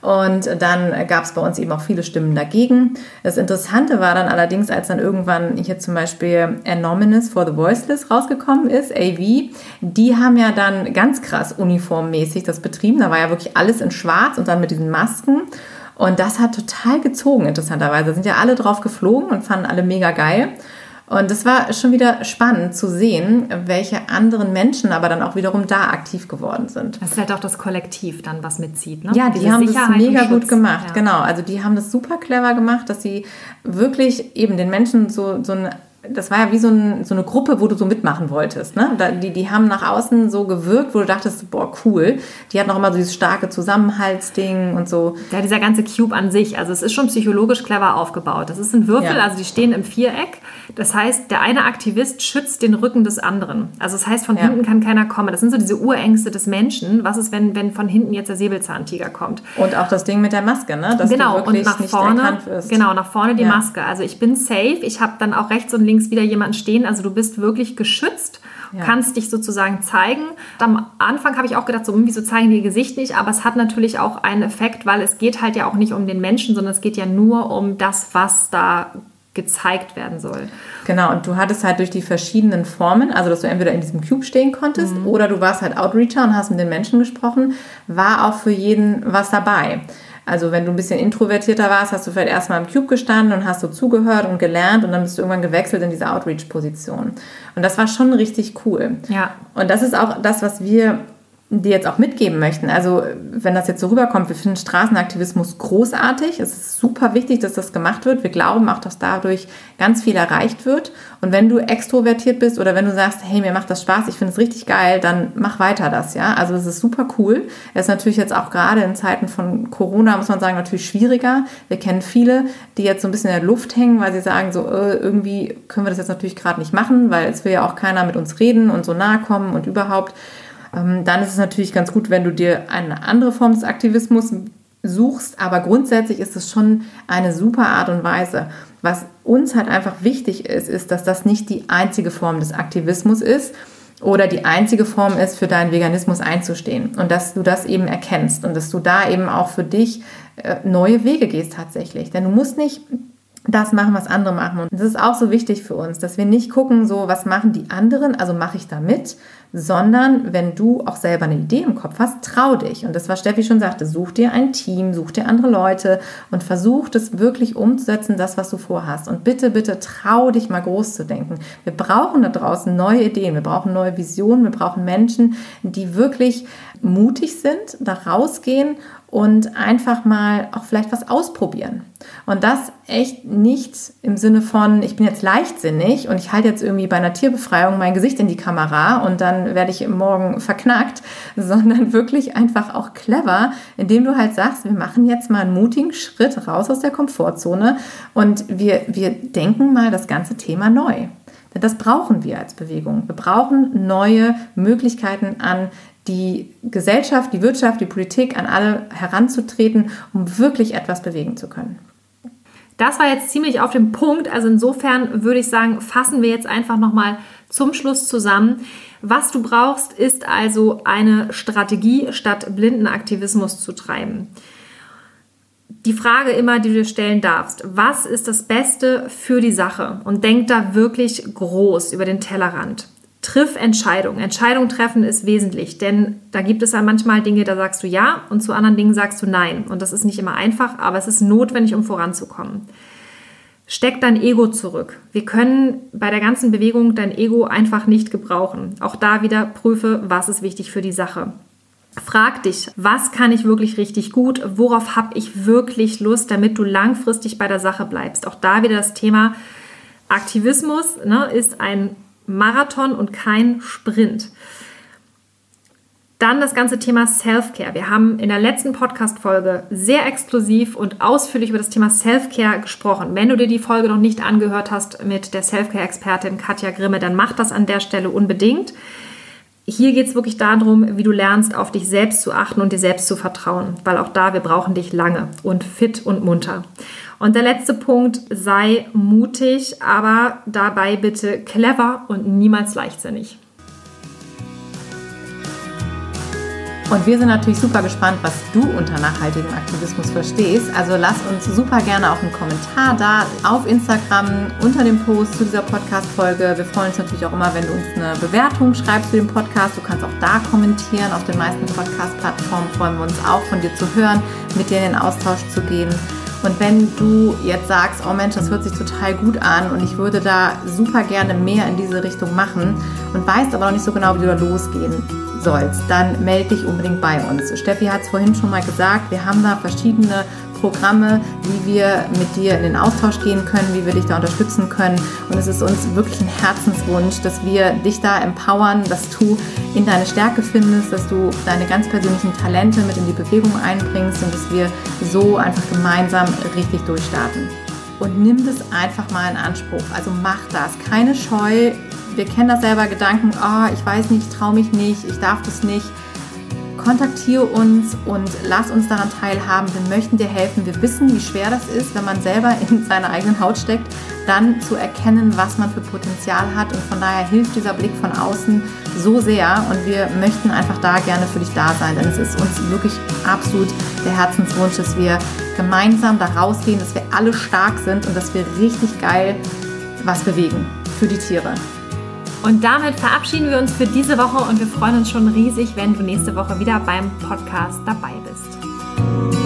Und dann gab es bei uns eben auch viele Stimmen dagegen. Das Interessante war dann allerdings, als dann irgendwann hier zum Beispiel Anonymous for the Voiceless rausgekommen ist, AV, die haben ja dann ganz krass uniformmäßig das betrieben. Da war ja wirklich alles in schwarz und dann mit diesen Masken. Und das hat total gezogen, interessanterweise. Da sind ja alle drauf geflogen und fanden alle mega geil. Und es war schon wieder spannend zu sehen, welche anderen Menschen aber dann auch wiederum da aktiv geworden sind. Das ist halt auch das Kollektiv dann, was mitzieht. Ne? Ja, die Diese haben das mega gut gemacht. Ja. Genau, also die haben das super clever gemacht, dass sie wirklich eben den Menschen so, so ein das war ja wie so, ein, so, eine Gruppe, wo du so mitmachen wolltest. Ne? Die, die haben nach außen so gewirkt, wo du dachtest, boah, cool. Die hatten auch immer so dieses starke Zusammenhaltsding und so. Ja, dieser ganze Cube an sich, also es ist schon psychologisch clever aufgebaut. Das ist ein Würfel, ja. also die stehen im Viereck. Das heißt, der eine Aktivist schützt den Rücken des anderen. Also das heißt, von ja. hinten kann keiner kommen. Das sind so diese Urängste des Menschen. Was ist, wenn, wenn von hinten jetzt der Säbelzahntiger kommt? Und auch das Ding mit der Maske, ne? Dass genau, und nach vorne, genau, nach vorne die ja. Maske. Also ich bin safe. Ich habe dann auch rechts und links links wieder jemanden stehen. Also du bist wirklich geschützt, ja. kannst dich sozusagen zeigen. Am Anfang habe ich auch gedacht, so, hm, wieso zeigen die Gesicht nicht? Aber es hat natürlich auch einen Effekt, weil es geht halt ja auch nicht um den Menschen, sondern es geht ja nur um das, was da gezeigt werden soll. Genau, und du hattest halt durch die verschiedenen Formen, also dass du entweder in diesem Cube stehen konntest mhm. oder du warst halt Outreacher und hast mit den Menschen gesprochen, war auch für jeden was dabei. Also wenn du ein bisschen introvertierter warst, hast du vielleicht erstmal im Cube gestanden und hast so zugehört und gelernt und dann bist du irgendwann gewechselt in diese Outreach-Position. Und das war schon richtig cool. Ja. Und das ist auch das, was wir die jetzt auch mitgeben möchten. Also wenn das jetzt so rüberkommt, wir finden Straßenaktivismus großartig. Es ist super wichtig, dass das gemacht wird. Wir glauben auch, dass dadurch ganz viel erreicht wird. Und wenn du extrovertiert bist oder wenn du sagst, hey, mir macht das Spaß, ich finde es richtig geil, dann mach weiter das, ja. Also das ist super cool. Es ist natürlich jetzt auch gerade in Zeiten von Corona, muss man sagen, natürlich schwieriger. Wir kennen viele, die jetzt so ein bisschen in der Luft hängen, weil sie sagen, so äh, irgendwie können wir das jetzt natürlich gerade nicht machen, weil es will ja auch keiner mit uns reden und so nahe kommen und überhaupt. Ähm, dann ist es natürlich ganz gut, wenn du dir eine andere Form des Aktivismus suchst, aber grundsätzlich ist es schon eine super Art und Weise. Was uns halt einfach wichtig ist, ist, dass das nicht die einzige Form des Aktivismus ist oder die einzige Form ist, für deinen Veganismus einzustehen und dass du das eben erkennst und dass du da eben auch für dich äh, neue Wege gehst tatsächlich. Denn du musst nicht das machen, was andere machen. Und das ist auch so wichtig für uns, dass wir nicht gucken, so was machen die anderen, also mache ich da mit, sondern wenn du auch selber eine Idee im Kopf hast, trau dich. Und das, was Steffi schon sagte, such dir ein Team, such dir andere Leute und versuch das wirklich umzusetzen, das, was du vorhast. Und bitte, bitte trau dich mal groß zu denken. Wir brauchen da draußen neue Ideen, wir brauchen neue Visionen, wir brauchen Menschen, die wirklich mutig sind, da rausgehen und einfach mal auch vielleicht was ausprobieren. Und das echt nicht im Sinne von, ich bin jetzt leichtsinnig und ich halte jetzt irgendwie bei einer Tierbefreiung mein Gesicht in die Kamera und dann werde ich morgen verknackt, sondern wirklich einfach auch clever, indem du halt sagst, wir machen jetzt mal einen mutigen Schritt raus aus der Komfortzone und wir, wir denken mal das ganze Thema neu. Denn das brauchen wir als Bewegung. Wir brauchen neue Möglichkeiten an die Gesellschaft, die Wirtschaft, die Politik an alle heranzutreten, um wirklich etwas bewegen zu können. Das war jetzt ziemlich auf dem Punkt. Also insofern würde ich sagen, fassen wir jetzt einfach nochmal zum Schluss zusammen. Was du brauchst, ist also eine Strategie, statt blinden Aktivismus zu treiben. Die Frage immer, die du dir stellen darfst, was ist das Beste für die Sache? Und denk da wirklich groß über den Tellerrand. Triff Entscheidungen. Entscheidungen treffen ist wesentlich, denn da gibt es ja manchmal Dinge, da sagst du ja und zu anderen Dingen sagst du nein. Und das ist nicht immer einfach, aber es ist notwendig, um voranzukommen. Steck dein Ego zurück. Wir können bei der ganzen Bewegung dein Ego einfach nicht gebrauchen. Auch da wieder prüfe, was ist wichtig für die Sache. Frag dich, was kann ich wirklich richtig gut? Worauf habe ich wirklich Lust, damit du langfristig bei der Sache bleibst? Auch da wieder das Thema Aktivismus ne, ist ein Marathon und kein Sprint. Dann das ganze Thema Self-Care. Wir haben in der letzten Podcast-Folge sehr exklusiv und ausführlich über das Thema Self-Care gesprochen. Wenn du dir die Folge noch nicht angehört hast mit der Self-Care-Expertin Katja Grimme, dann mach das an der Stelle unbedingt. Hier geht es wirklich darum, wie du lernst, auf dich selbst zu achten und dir selbst zu vertrauen, weil auch da, wir brauchen dich lange und fit und munter. Und der letzte Punkt, sei mutig, aber dabei bitte clever und niemals leichtsinnig. Und wir sind natürlich super gespannt, was du unter nachhaltigem Aktivismus verstehst. Also lass uns super gerne auch einen Kommentar da auf Instagram unter dem Post zu dieser Podcast-Folge. Wir freuen uns natürlich auch immer, wenn du uns eine Bewertung schreibst zu dem Podcast. Du kannst auch da kommentieren. Auf den meisten Podcast-Plattformen freuen wir uns auch, von dir zu hören, mit dir in den Austausch zu gehen. Und wenn du jetzt sagst, oh Mensch, das hört sich total gut an und ich würde da super gerne mehr in diese Richtung machen und weißt aber noch nicht so genau, wie du da losgehen sollst, dann melde dich unbedingt bei uns. Steffi hat es vorhin schon mal gesagt, wir haben da verschiedene Programme, wie wir mit dir in den Austausch gehen können, wie wir dich da unterstützen können. Und es ist uns wirklich ein Herzenswunsch, dass wir dich da empowern, dass du in deine Stärke findest, dass du deine ganz persönlichen Talente mit in die Bewegung einbringst und dass wir so einfach gemeinsam richtig durchstarten. Und nimm das einfach mal in Anspruch. Also mach das. Keine Scheu. Wir kennen das selber Gedanken, oh, ich weiß nicht, ich traue mich nicht, ich darf das nicht kontaktiere uns und lass uns daran teilhaben. Wir möchten dir helfen. Wir wissen, wie schwer das ist, wenn man selber in seiner eigenen Haut steckt, dann zu erkennen, was man für Potenzial hat. Und von daher hilft dieser Blick von außen so sehr. Und wir möchten einfach da gerne für dich da sein, denn es ist uns wirklich absolut der Herzenswunsch, dass wir gemeinsam da rausgehen, dass wir alle stark sind und dass wir richtig geil was bewegen für die Tiere. Und damit verabschieden wir uns für diese Woche und wir freuen uns schon riesig, wenn du nächste Woche wieder beim Podcast dabei bist.